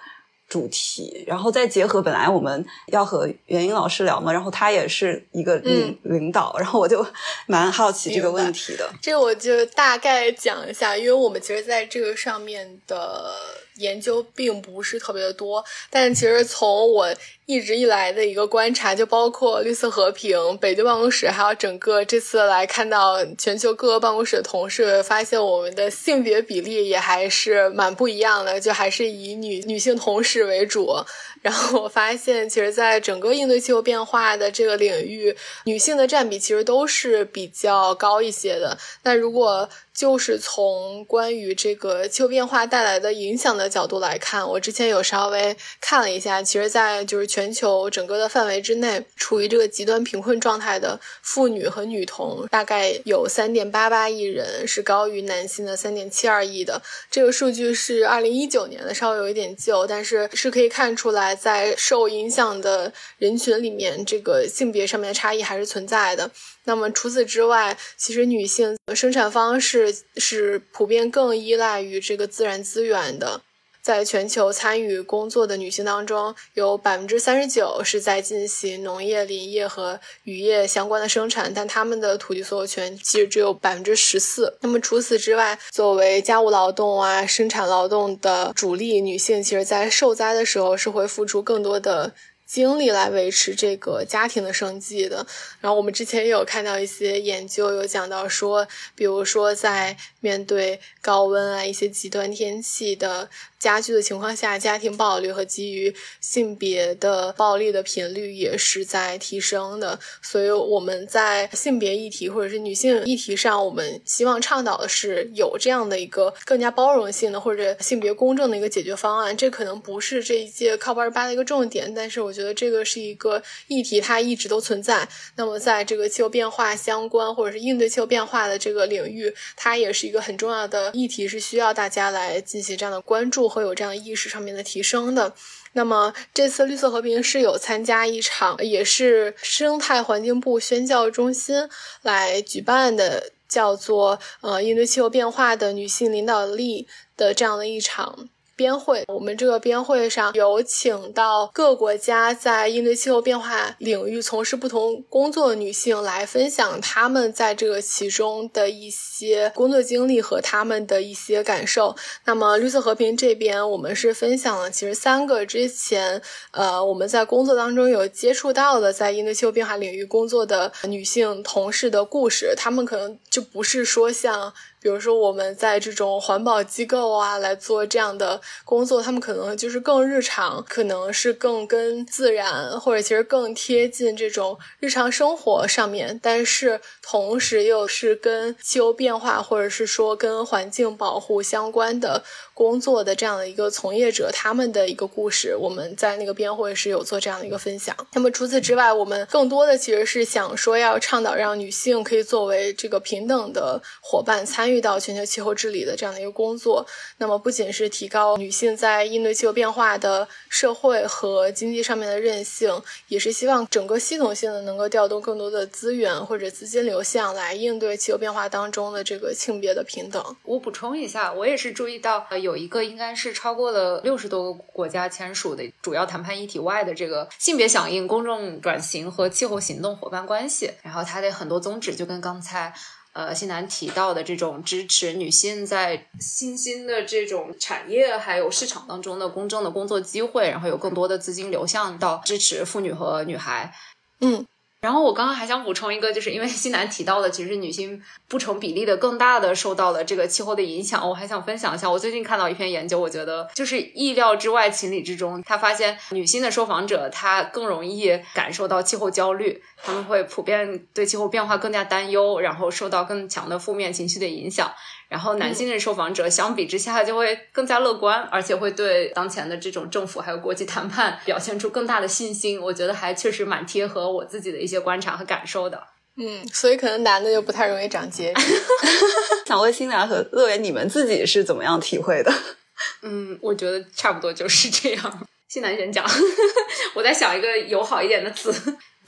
主题，然后再结合本来我们要和袁英老师聊嘛，然后她也是一个领领导，然后我就蛮好奇这个问题的。这个我就大概讲一下，因为我们其实在这个上面的。研究并不是特别的多，但其实从我一直以来的一个观察，就包括绿色和平、北京办公室，还有整个这次来看到全球各个办公室的同事，发现我们的性别比例也还是蛮不一样的，就还是以女女性同事为主。然后我发现，其实，在整个应对气候变化的这个领域，女性的占比其实都是比较高一些的。那如果就是从关于这个气候变化带来的影响的角度来看，我之前有稍微看了一下，其实，在就是全球整个的范围之内，处于这个极端贫困状态的妇女和女童，大概有三点八八亿人，是高于男性的三点七二亿的。这个数据是二零一九年的，稍微有一点旧，但是是可以看出来，在受影响的人群里面，这个性别上面的差异还是存在的。那么除此之外，其实女性生产方式是普遍更依赖于这个自然资源的。在全球参与工作的女性当中，有百分之三十九是在进行农业、林业和渔业相关的生产，但他们的土地所有权其实只有百分之十四。那么除此之外，作为家务劳动啊、生产劳动的主力，女性其实在受灾的时候是会付出更多的。精力来维持这个家庭的生计的。然后我们之前也有看到一些研究，有讲到说，比如说在面对高温啊一些极端天气的。加剧的情况下，家庭暴力和基于性别的暴力的频率也是在提升的。所以我们在性别议题或者是女性议题上，我们希望倡导的是有这样的一个更加包容性的或者性别公正的一个解决方案。这可能不是这一届 COP 二十八的一个重点，但是我觉得这个是一个议题，它一直都存在。那么在这个气候变化相关或者是应对气候变化的这个领域，它也是一个很重要的议题，是需要大家来进行这样的关注。会有这样意识上面的提升的。那么这次绿色和平是有参加一场，也是生态环境部宣教中心来举办的，叫做呃应对气候变化的女性领导力的这样的一场。编会，我们这个编会上有请到各国家在应对气候变化领域从事不同工作的女性来分享她们在这个其中的一些工作经历和她们的一些感受。那么绿色和平这边，我们是分享了其实三个之前呃我们在工作当中有接触到的在应对气候变化领域工作的女性同事的故事，她们可能就不是说像。比如说，我们在这种环保机构啊来做这样的工作，他们可能就是更日常，可能是更跟自然，或者其实更贴近这种日常生活上面，但是同时又是跟气候变化，或者是说跟环境保护相关的。工作的这样的一个从业者，他们的一个故事，我们在那个编会是有做这样的一个分享。那么除此之外，我们更多的其实是想说要倡导让女性可以作为这个平等的伙伴，参与到全球气候治理的这样的一个工作。那么不仅是提高女性在应对气候变化的社会和经济上面的韧性，也是希望整个系统性的能够调动更多的资源或者资金流向来应对气候变化当中的这个性别的平等。我补充一下，我也是注意到有。有一个应该是超过了六十多个国家签署的主要谈判议题外的这个性别响应、公众转型和气候行动伙伴关系，然后它的很多宗旨就跟刚才。呃新南提到的这种支持女性在新兴的这种产业还有市场当中的公正的工作机会，然后有更多的资金流向到支持妇女和女孩。嗯。然后我刚刚还想补充一个，就是因为西南提到的，其实女性不成比例的更大的受到了这个气候的影响。我还想分享一下，我最近看到一篇研究，我觉得就是意料之外、情理之中。他发现女性的受访者，她更容易感受到气候焦虑，他们会普遍对气候变化更加担忧，然后受到更强的负面情绪的影响。然后男性的受访者相比之下就会更加乐观，而且会对当前的这种政府还有国际谈判表现出更大的信心。我觉得还确实蛮贴合我自己的一些观察和感受的。嗯，所以可能男的就不太容易长结节。(laughs) 想问新娘和乐园，你们自己是怎么样体会的？(laughs) 嗯，我觉得差不多就是这样。新南先讲，(laughs) 我在想一个友好一点的词。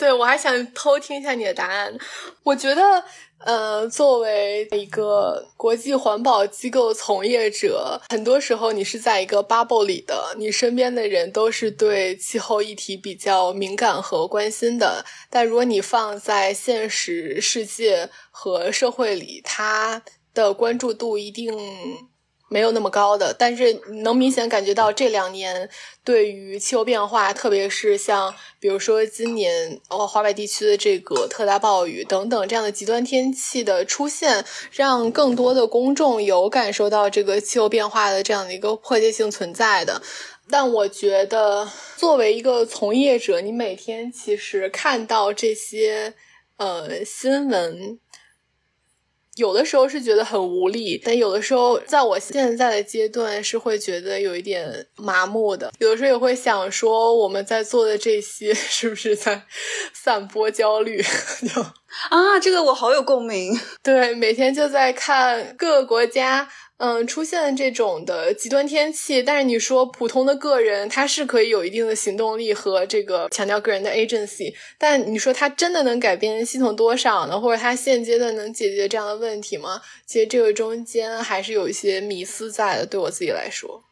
对，我还想偷听一下你的答案。我觉得，呃，作为一个国际环保机构从业者，很多时候你是在一个 bubble 里的，你身边的人都是对气候议题比较敏感和关心的。但如果你放在现实世界和社会里，他的关注度一定。没有那么高的，但是能明显感觉到这两年对于气候变化，特别是像比如说今年哦华北地区的这个特大暴雨等等这样的极端天气的出现，让更多的公众有感受到这个气候变化的这样的一个迫切性存在的。但我觉得作为一个从业者，你每天其实看到这些呃新闻。有的时候是觉得很无力，但有的时候在我现在的阶段是会觉得有一点麻木的。有的时候也会想说，我们在做的这些 (laughs) 是不是在散播焦虑？(laughs) 就啊，这个我好有共鸣。对，每天就在看各个国家。嗯，出现这种的极端天气，但是你说普通的个人，他是可以有一定的行动力和这个强调个人的 agency，但你说他真的能改变系统多少呢？或者他现阶段能解决这样的问题吗？其实这个中间还是有一些迷思在的，对我自己来说，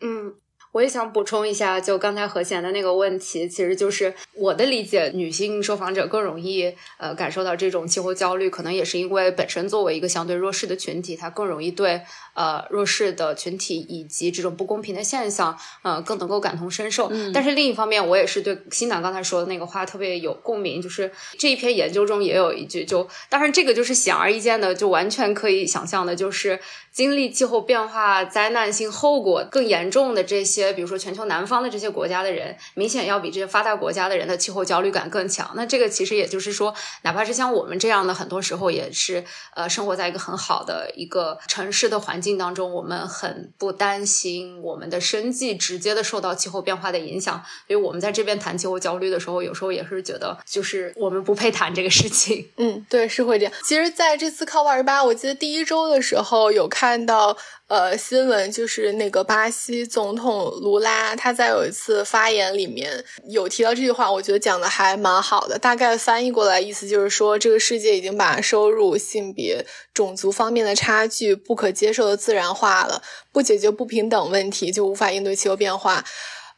嗯。我也想补充一下，就刚才何贤的那个问题，其实就是我的理解，女性受访者更容易呃感受到这种气候焦虑，可能也是因为本身作为一个相对弱势的群体，她更容易对呃弱势的群体以及这种不公平的现象，呃更能够感同身受。但是另一方面，我也是对新南刚才说的那个话特别有共鸣，就是这一篇研究中也有一句，就当然这个就是显而易见的，就完全可以想象的，就是经历气候变化灾难性后果更严重的这些。比如说，全球南方的这些国家的人，明显要比这些发达国家的人的气候焦虑感更强。那这个其实也就是说，哪怕是像我们这样的，很多时候也是呃，生活在一个很好的一个城市的环境当中，我们很不担心我们的生计直接的受到气候变化的影响。所以我们在这边谈气候焦虑的时候，有时候也是觉得，就是我们不配谈这个事情。嗯，对，是会这样。其实，在这次 COP 二十八，我记得第一周的时候有看到。呃，新闻就是那个巴西总统卢拉，他在有一次发言里面有提到这句话，我觉得讲的还蛮好的。大概翻译过来意思就是说，这个世界已经把收入、性别、种族方面的差距不可接受的自然化了，不解决不平等问题，就无法应对气候变化。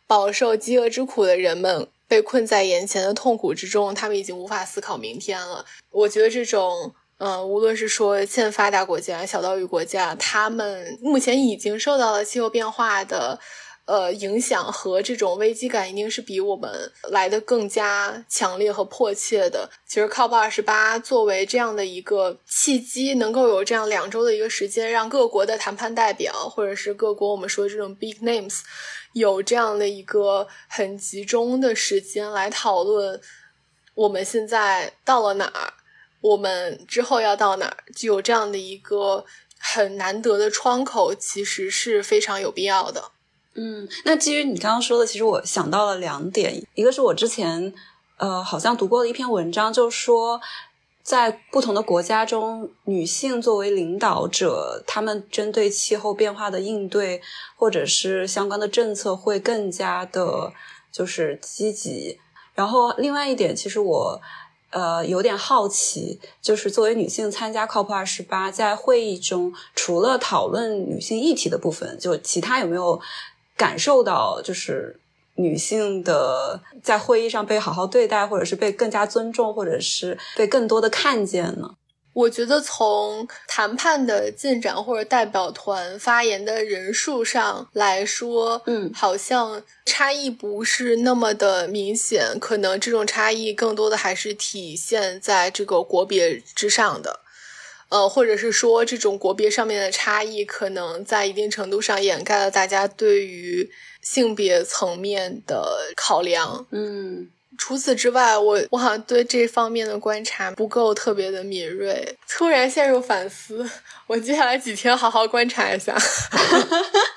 饱受饥饿之苦的人们被困在眼前的痛苦之中，他们已经无法思考明天了。我觉得这种。呃，无论是说欠发达国家、小岛屿国家，他们目前已经受到了气候变化的呃影响和这种危机感，一定是比我们来的更加强烈和迫切的。其实，COP 二十八作为这样的一个契机，能够有这样两周的一个时间，让各国的谈判代表或者是各国我们说这种 big names 有这样的一个很集中的时间来讨论我们现在到了哪儿。我们之后要到哪儿，就有这样的一个很难得的窗口，其实是非常有必要的。嗯，那基于你刚刚说的，其实我想到了两点，一个是我之前呃好像读过的一篇文章，就说在不同的国家中，女性作为领导者，她们针对气候变化的应对或者是相关的政策会更加的，就是积极。然后另外一点，其实我。呃，有点好奇，就是作为女性参加 COP 二十八，在会议中，除了讨论女性议题的部分，就其他有没有感受到，就是女性的在会议上被好好对待，或者是被更加尊重，或者是被更多的看见呢？我觉得从谈判的进展或者代表团发言的人数上来说，嗯，好像差异不是那么的明显，可能这种差异更多的还是体现在这个国别之上的，呃，或者是说这种国别上面的差异，可能在一定程度上掩盖了大家对于性别层面的考量，嗯。除此之外，我我好像对这方面的观察不够特别的敏锐，突然陷入反思。(laughs) 我接下来几天好好观察一下。(laughs)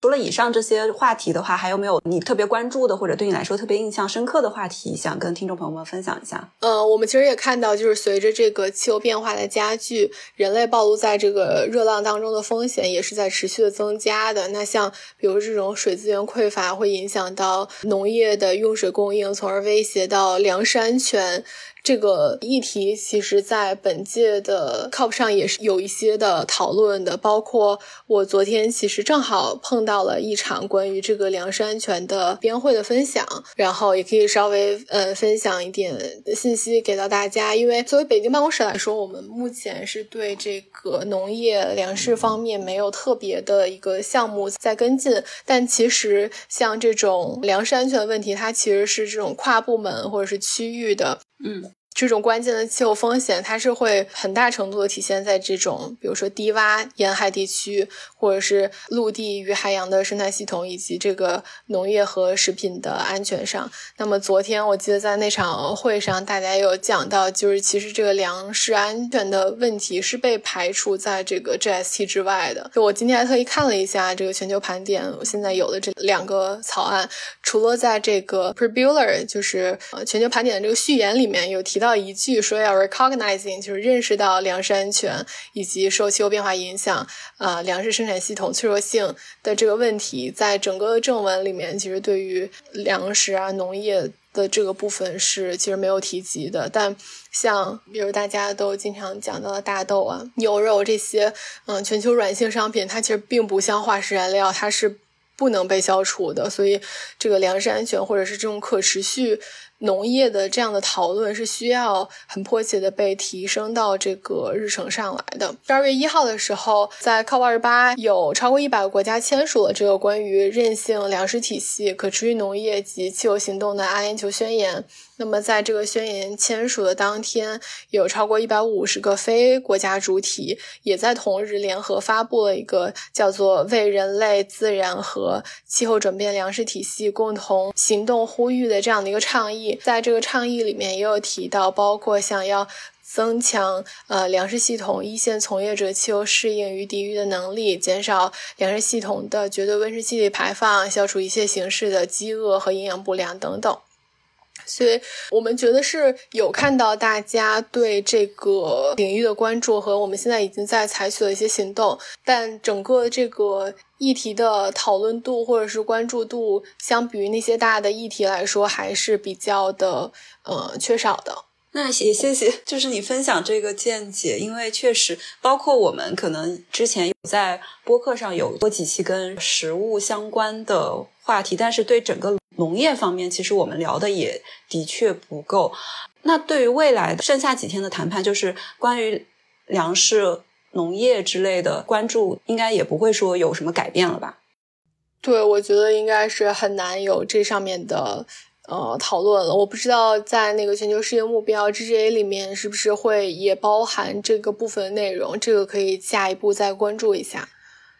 除了以上这些话题的话，还有没有你特别关注的或者对你来说特别印象深刻的话题，想跟听众朋友们分享一下？呃，我们其实也看到，就是随着这个气候变化的加剧，人类暴露在这个热浪当中的风险也是在持续的增加的。那像比如这种水资源匮乏，会影响到农业的用水供应，从而威胁到粮食安全。这个议题其实，在本届的 COP 上也是有一些的讨论的，包括我昨天其实正好碰到了一场关于这个粮食安全的边会的分享，然后也可以稍微呃分享一点信息给到大家。因为作为北京办公室来说，我们目前是对这个农业粮食方面没有特别的一个项目在跟进，但其实像这种粮食安全问题，它其实是这种跨部门或者是区域的，嗯。这种关键的气候风险，它是会很大程度的体现在这种，比如说低洼沿海地区，或者是陆地与海洋的生态系统，以及这个农业和食品的安全上。那么昨天我记得在那场会上，大家有讲到，就是其实这个粮食安全的问题是被排除在这个 GST 之外的。就我今天还特意看了一下这个全球盘点，我现在有的这两个草案，除了在这个 Prebular，就是呃全球盘点的这个序言里面有提到。到一句说要 recognizing，就是认识到粮食安全以及受气候变化影响，呃，粮食生产系统脆弱性的这个问题，在整个正文里面，其实对于粮食啊、农业的这个部分是其实没有提及的。但像比如大家都经常讲到的大豆啊、牛肉这些，嗯，全球软性商品，它其实并不像化石燃料，它是不能被消除的。所以，这个粮食安全或者是这种可持续。农业的这样的讨论是需要很迫切的被提升到这个日程上来的。十二月一号的时候，在 COP 二十八有超过一百个国家签署了这个关于韧性粮食体系、可持续农业及气候行动的阿联酋宣言。那么，在这个宣言签署的当天，有超过一百五十个非国家主体也在同日联合发布了一个叫做“为人类、自然和气候转变粮食体系共同行动呼吁”的这样的一个倡议。在这个倡议里面，也有提到，包括想要增强呃粮食系统一线从业者气候适应与抵御的能力，减少粮食系统的绝对温室气体排放，消除一切形式的饥饿和营养不良等等。所以我们觉得是有看到大家对这个领域的关注和我们现在已经在采取的一些行动，但整个这个议题的讨论度或者是关注度，相比于那些大的议题来说，还是比较的呃缺少的。那也谢谢，就是你分享这个见解，因为确实，包括我们可能之前有在播客上有过几期跟食物相关的话题，但是对整个农业方面，其实我们聊的也的确不够。那对于未来的剩下几天的谈判，就是关于粮食、农业之类的关注，应该也不会说有什么改变了吧？对，我觉得应该是很难有这上面的。呃，讨论了，我不知道在那个全球世界目标 GGA 里面是不是会也包含这个部分内容，这个可以下一步再关注一下。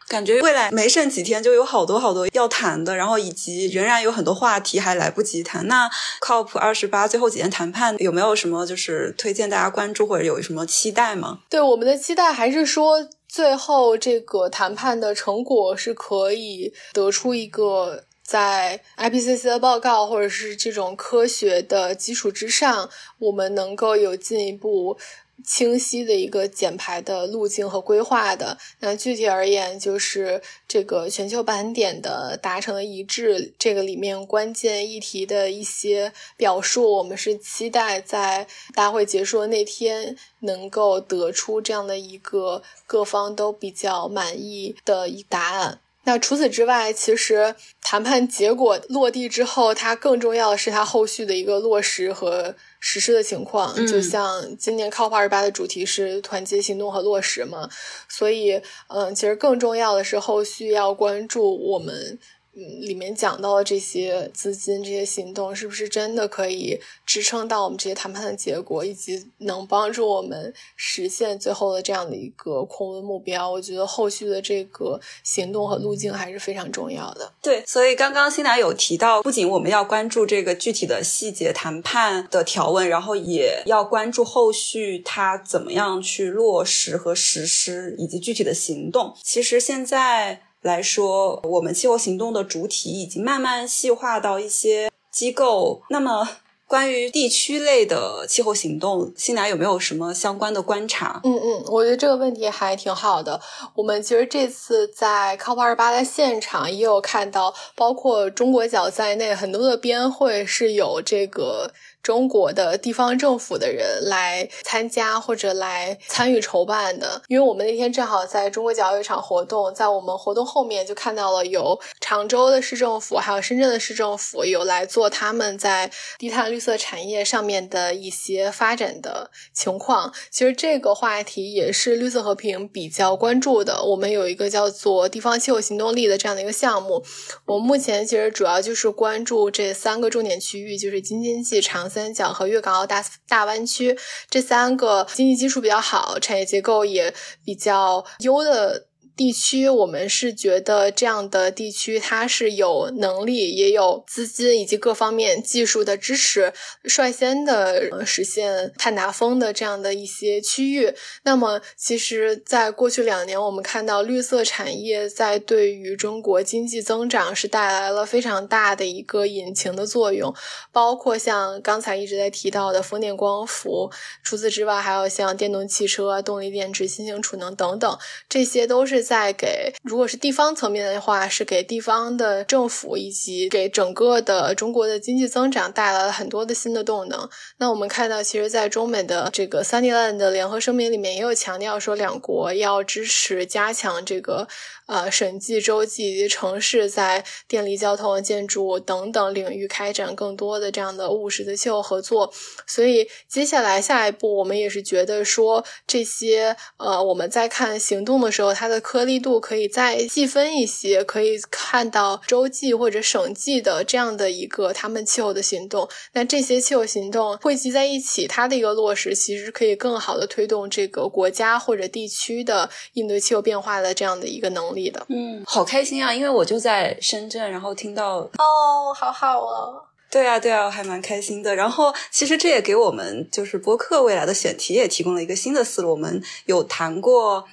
感觉未来没剩几天，就有好多好多要谈的，然后以及仍然有很多话题还来不及谈。那 COP 二十八最后几天谈判有没有什么就是推荐大家关注或者有什么期待吗？对我们的期待还是说，最后这个谈判的成果是可以得出一个。在 IPCC 的报告或者是这种科学的基础之上，我们能够有进一步清晰的一个减排的路径和规划的。那具体而言，就是这个全球盘点的达成了一致，这个里面关键议题的一些表述，我们是期待在大会结束的那天能够得出这样的一个各方都比较满意的一答案。那除此之外，其实谈判结果落地之后，它更重要的是它后续的一个落实和实施的情况。就像今年 COP 二十八的主题是团结行动和落实嘛，所以嗯，其实更重要的是后续要关注我们。里面讲到的这些资金、这些行动，是不是真的可以支撑到我们这些谈判的结果，以及能帮助我们实现最后的这样的一个控温目标？我觉得后续的这个行动和路径还是非常重要的。对，所以刚刚新南有提到，不仅我们要关注这个具体的细节谈判的条文，然后也要关注后续它怎么样去落实和实施，以及具体的行动。其实现在。来说，我们气候行动的主体已经慢慢细化到一些机构。那么，关于地区类的气候行动，新来有没有什么相关的观察？嗯嗯，我觉得这个问题还挺好的。我们其实这次在 COP 二八的现场也有看到，包括中国角在内，很多的边会是有这个。中国的地方政府的人来参加或者来参与筹办的，因为我们那天正好在中国角有一场活动，在我们活动后面就看到了有常州的市政府，还有深圳的市政府有来做他们在低碳绿色产业上面的一些发展的情况。其实这个话题也是绿色和平比较关注的。我们有一个叫做地方气候行动力的这样的一个项目，我目前其实主要就是关注这三个重点区域，就是京津冀长。三角和粤港澳大大湾区这三个经济基础比较好、产业结构也比较优的。地区，我们是觉得这样的地区，它是有能力，也有资金以及各方面技术的支持，率先的实现碳达峰的这样的一些区域。那么，其实，在过去两年，我们看到绿色产业在对于中国经济增长是带来了非常大的一个引擎的作用，包括像刚才一直在提到的风电、光伏。除此之外，还有像电动汽车、动力电池、新型储能等等，这些都是。在给，如果是地方层面的话，是给地方的政府以及给整个的中国的经济增长带来了很多的新的动能。那我们看到，其实，在中美的这个三 D Land 的联合声明里面，也有强调说，两国要支持加强这个。呃，审计、州际以及城市在电力、交通、建筑等等领域开展更多的这样的务实的气候合作。所以，接下来下一步，我们也是觉得说，这些呃，我们在看行动的时候，它的颗粒度可以再细分一些，可以看到州际或者省际的这样的一个他们气候的行动。那这些气候行动汇集在一起，它的一个落实，其实可以更好的推动这个国家或者地区的应对气候变化的这样的一个能力。的，嗯，好开心啊！因为我就在深圳，然后听到哦，好好哦，对啊，对啊，还蛮开心的。然后其实这也给我们就是播客未来的选题也提供了一个新的思路。我们有谈过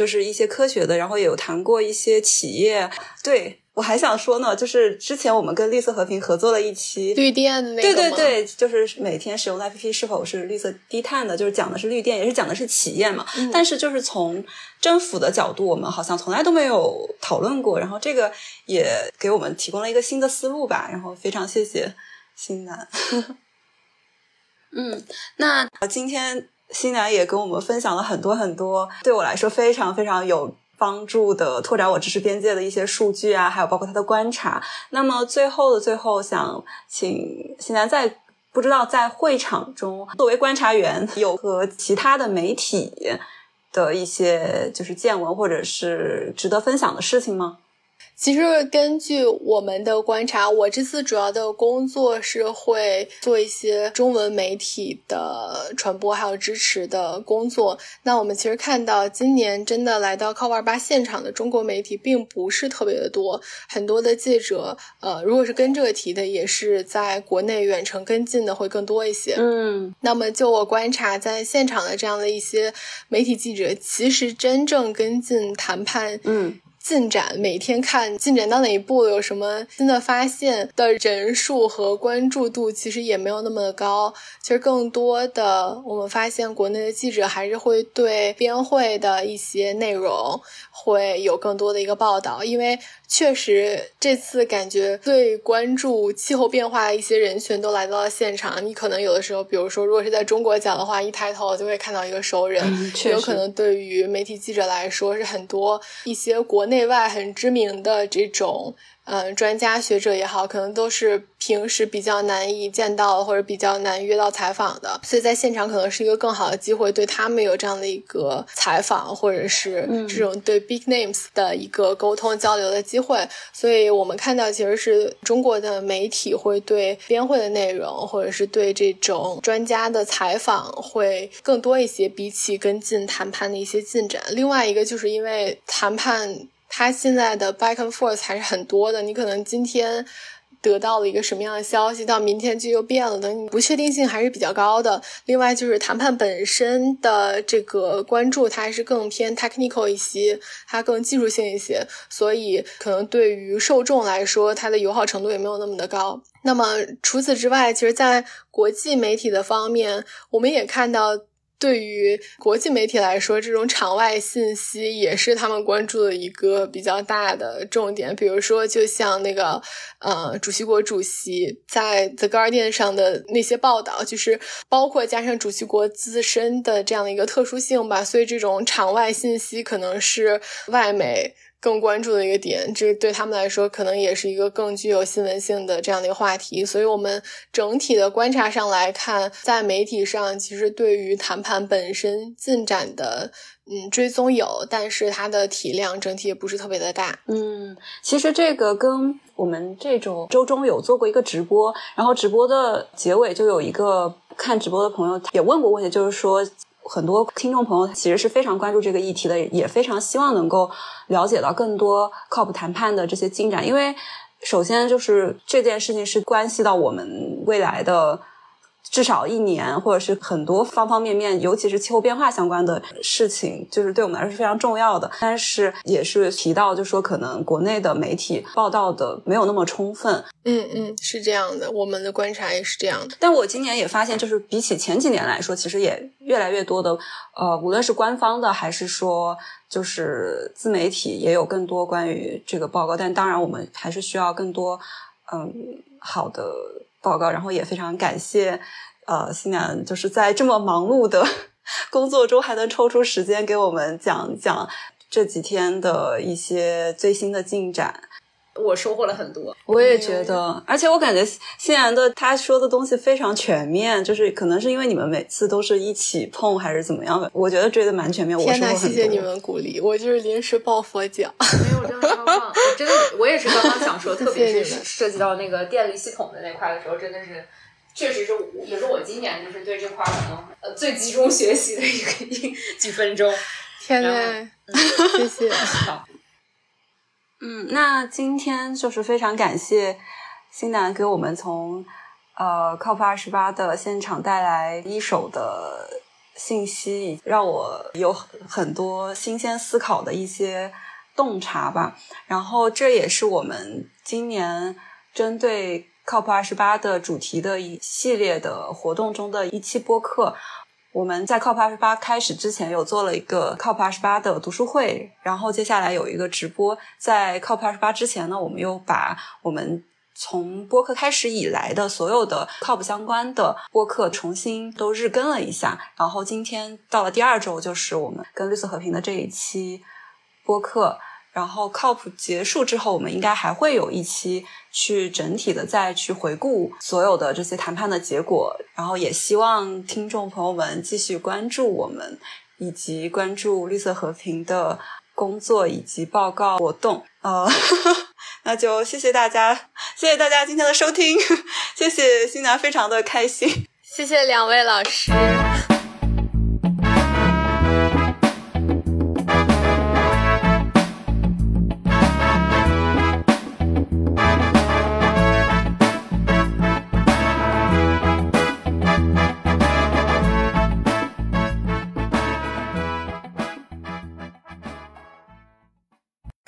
就是一些科学的，然后也有谈过一些企业，对。我还想说呢，就是之前我们跟绿色和平合作了一期绿电的那个，对对对，就是每天使用的 APP 是否是绿色低碳的，就是讲的是绿电，也是讲的是企业嘛。但是就是从政府的角度，我们好像从来都没有讨论过，然后这个也给我们提供了一个新的思路吧。然后非常谢谢新南。(laughs) 嗯，那今天新南也跟我们分享了很多很多，对我来说非常非常有。帮助的拓展我知识边界的一些数据啊，还有包括他的观察。那么最后的最后，想请新南在不知道在会场中作为观察员，有和其他的媒体的一些就是见闻或者是值得分享的事情吗？其实根据我们的观察，我这次主要的工作是会做一些中文媒体的传播还有支持的工作。那我们其实看到，今年真的来到 COP28 现场的中国媒体并不是特别的多，很多的记者，呃，如果是跟这个题的，也是在国内远程跟进的会更多一些。嗯，那么就我观察，在现场的这样的一些媒体记者，其实真正跟进谈判，嗯。进展每天看进展到哪一步，有什么新的发现的人数和关注度，其实也没有那么的高。其实更多的，我们发现国内的记者还是会对编会的一些内容会有更多的一个报道，因为。确实，这次感觉最关注气候变化的一些人群都来到了现场。你可能有的时候，比如说，如果是在中国讲的话，一抬头就会看到一个熟人。有可能对于媒体记者来说，是很多一些国内外很知名的这种呃，专家学者也好，可能都是平时比较难以见到或者比较难约到采访的，所以在现场可能是一个更好的机会，对他们有这样的一个采访，或者是这种对 big names 的一个沟通交流的机会。所以我们看到，其实是中国的媒体会对编会的内容，或者是对这种专家的采访会更多一些，比起跟进谈判的一些进展。另外一个就是因为谈判。它现在的 back and forth 还是很多的，你可能今天得到了一个什么样的消息，到明天就又变了的，你不确定性还是比较高的。另外就是谈判本身的这个关注，它还是更偏 technical 一些，它更技术性一些，所以可能对于受众来说，它的友好程度也没有那么的高。那么除此之外，其实，在国际媒体的方面，我们也看到。对于国际媒体来说，这种场外信息也是他们关注的一个比较大的重点。比如说，就像那个呃，主席国主席在 The Guardian 上的那些报道，就是包括加上主席国自身的这样的一个特殊性吧。所以，这种场外信息可能是外媒。更关注的一个点，这对他们来说可能也是一个更具有新闻性的这样的一个话题。所以，我们整体的观察上来看，在媒体上，其实对于谈判本身进展的嗯追踪有，但是它的体量整体也不是特别的大。嗯，其实这个跟我们这种周中有做过一个直播，然后直播的结尾就有一个看直播的朋友也问过问题，就是说。很多听众朋友其实是非常关注这个议题的，也非常希望能够了解到更多靠谱谈判的这些进展，因为首先就是这件事情是关系到我们未来的。至少一年，或者是很多方方面面，尤其是气候变化相关的事情，就是对我们来说是非常重要的。但是也是提到，就说可能国内的媒体报道的没有那么充分。嗯嗯，是这样的，我们的观察也是这样的。但我今年也发现，就是比起前几年来说，其实也越来越多的，呃，无论是官方的还是说就是自媒体，也有更多关于这个报告。但当然，我们还是需要更多嗯好的。报告，然后也非常感谢，呃，新娘就是在这么忙碌的 (laughs) 工作中还能抽出时间给我们讲讲这几天的一些最新的进展。我收获了很多，我也觉得，而且我感觉欣然的他说的东西非常全面，就是可能是因为你们每次都是一起碰还是怎么样的，我觉得追的蛮全面。天呐，谢谢你们鼓励，我就是临时抱佛脚。没有，真的超棒！真的，我也是刚刚想说，(laughs) 特别是涉及到那个电力系统的那块的时候，真的是，确实是，也是我今年就是对这块可能呃最集中学习的一个一几分钟。天呐，(laughs) 谢谢。(laughs) 好。嗯，那今天就是非常感谢新南给我们从呃 COP 二十八的现场带来一手的信息，让我有很多新鲜思考的一些洞察吧。然后这也是我们今年针对 COP 二十八的主题的一系列的活动中的一期播客。我们在 COP 二十八开始之前有做了一个 COP 二十八的读书会，然后接下来有一个直播。在 COP 二十八之前呢，我们又把我们从播客开始以来的所有的 COP 相关的播客重新都日更了一下。然后今天到了第二周，就是我们跟绿色和平的这一期播客。然后 COP 结束之后，我们应该还会有一期去整体的再去回顾所有的这些谈判的结果。然后也希望听众朋友们继续关注我们，以及关注绿色和平的工作以及报告活动。呃，(laughs) 那就谢谢大家，谢谢大家今天的收听，(laughs) 谢谢新娘，非常的开心，谢谢两位老师。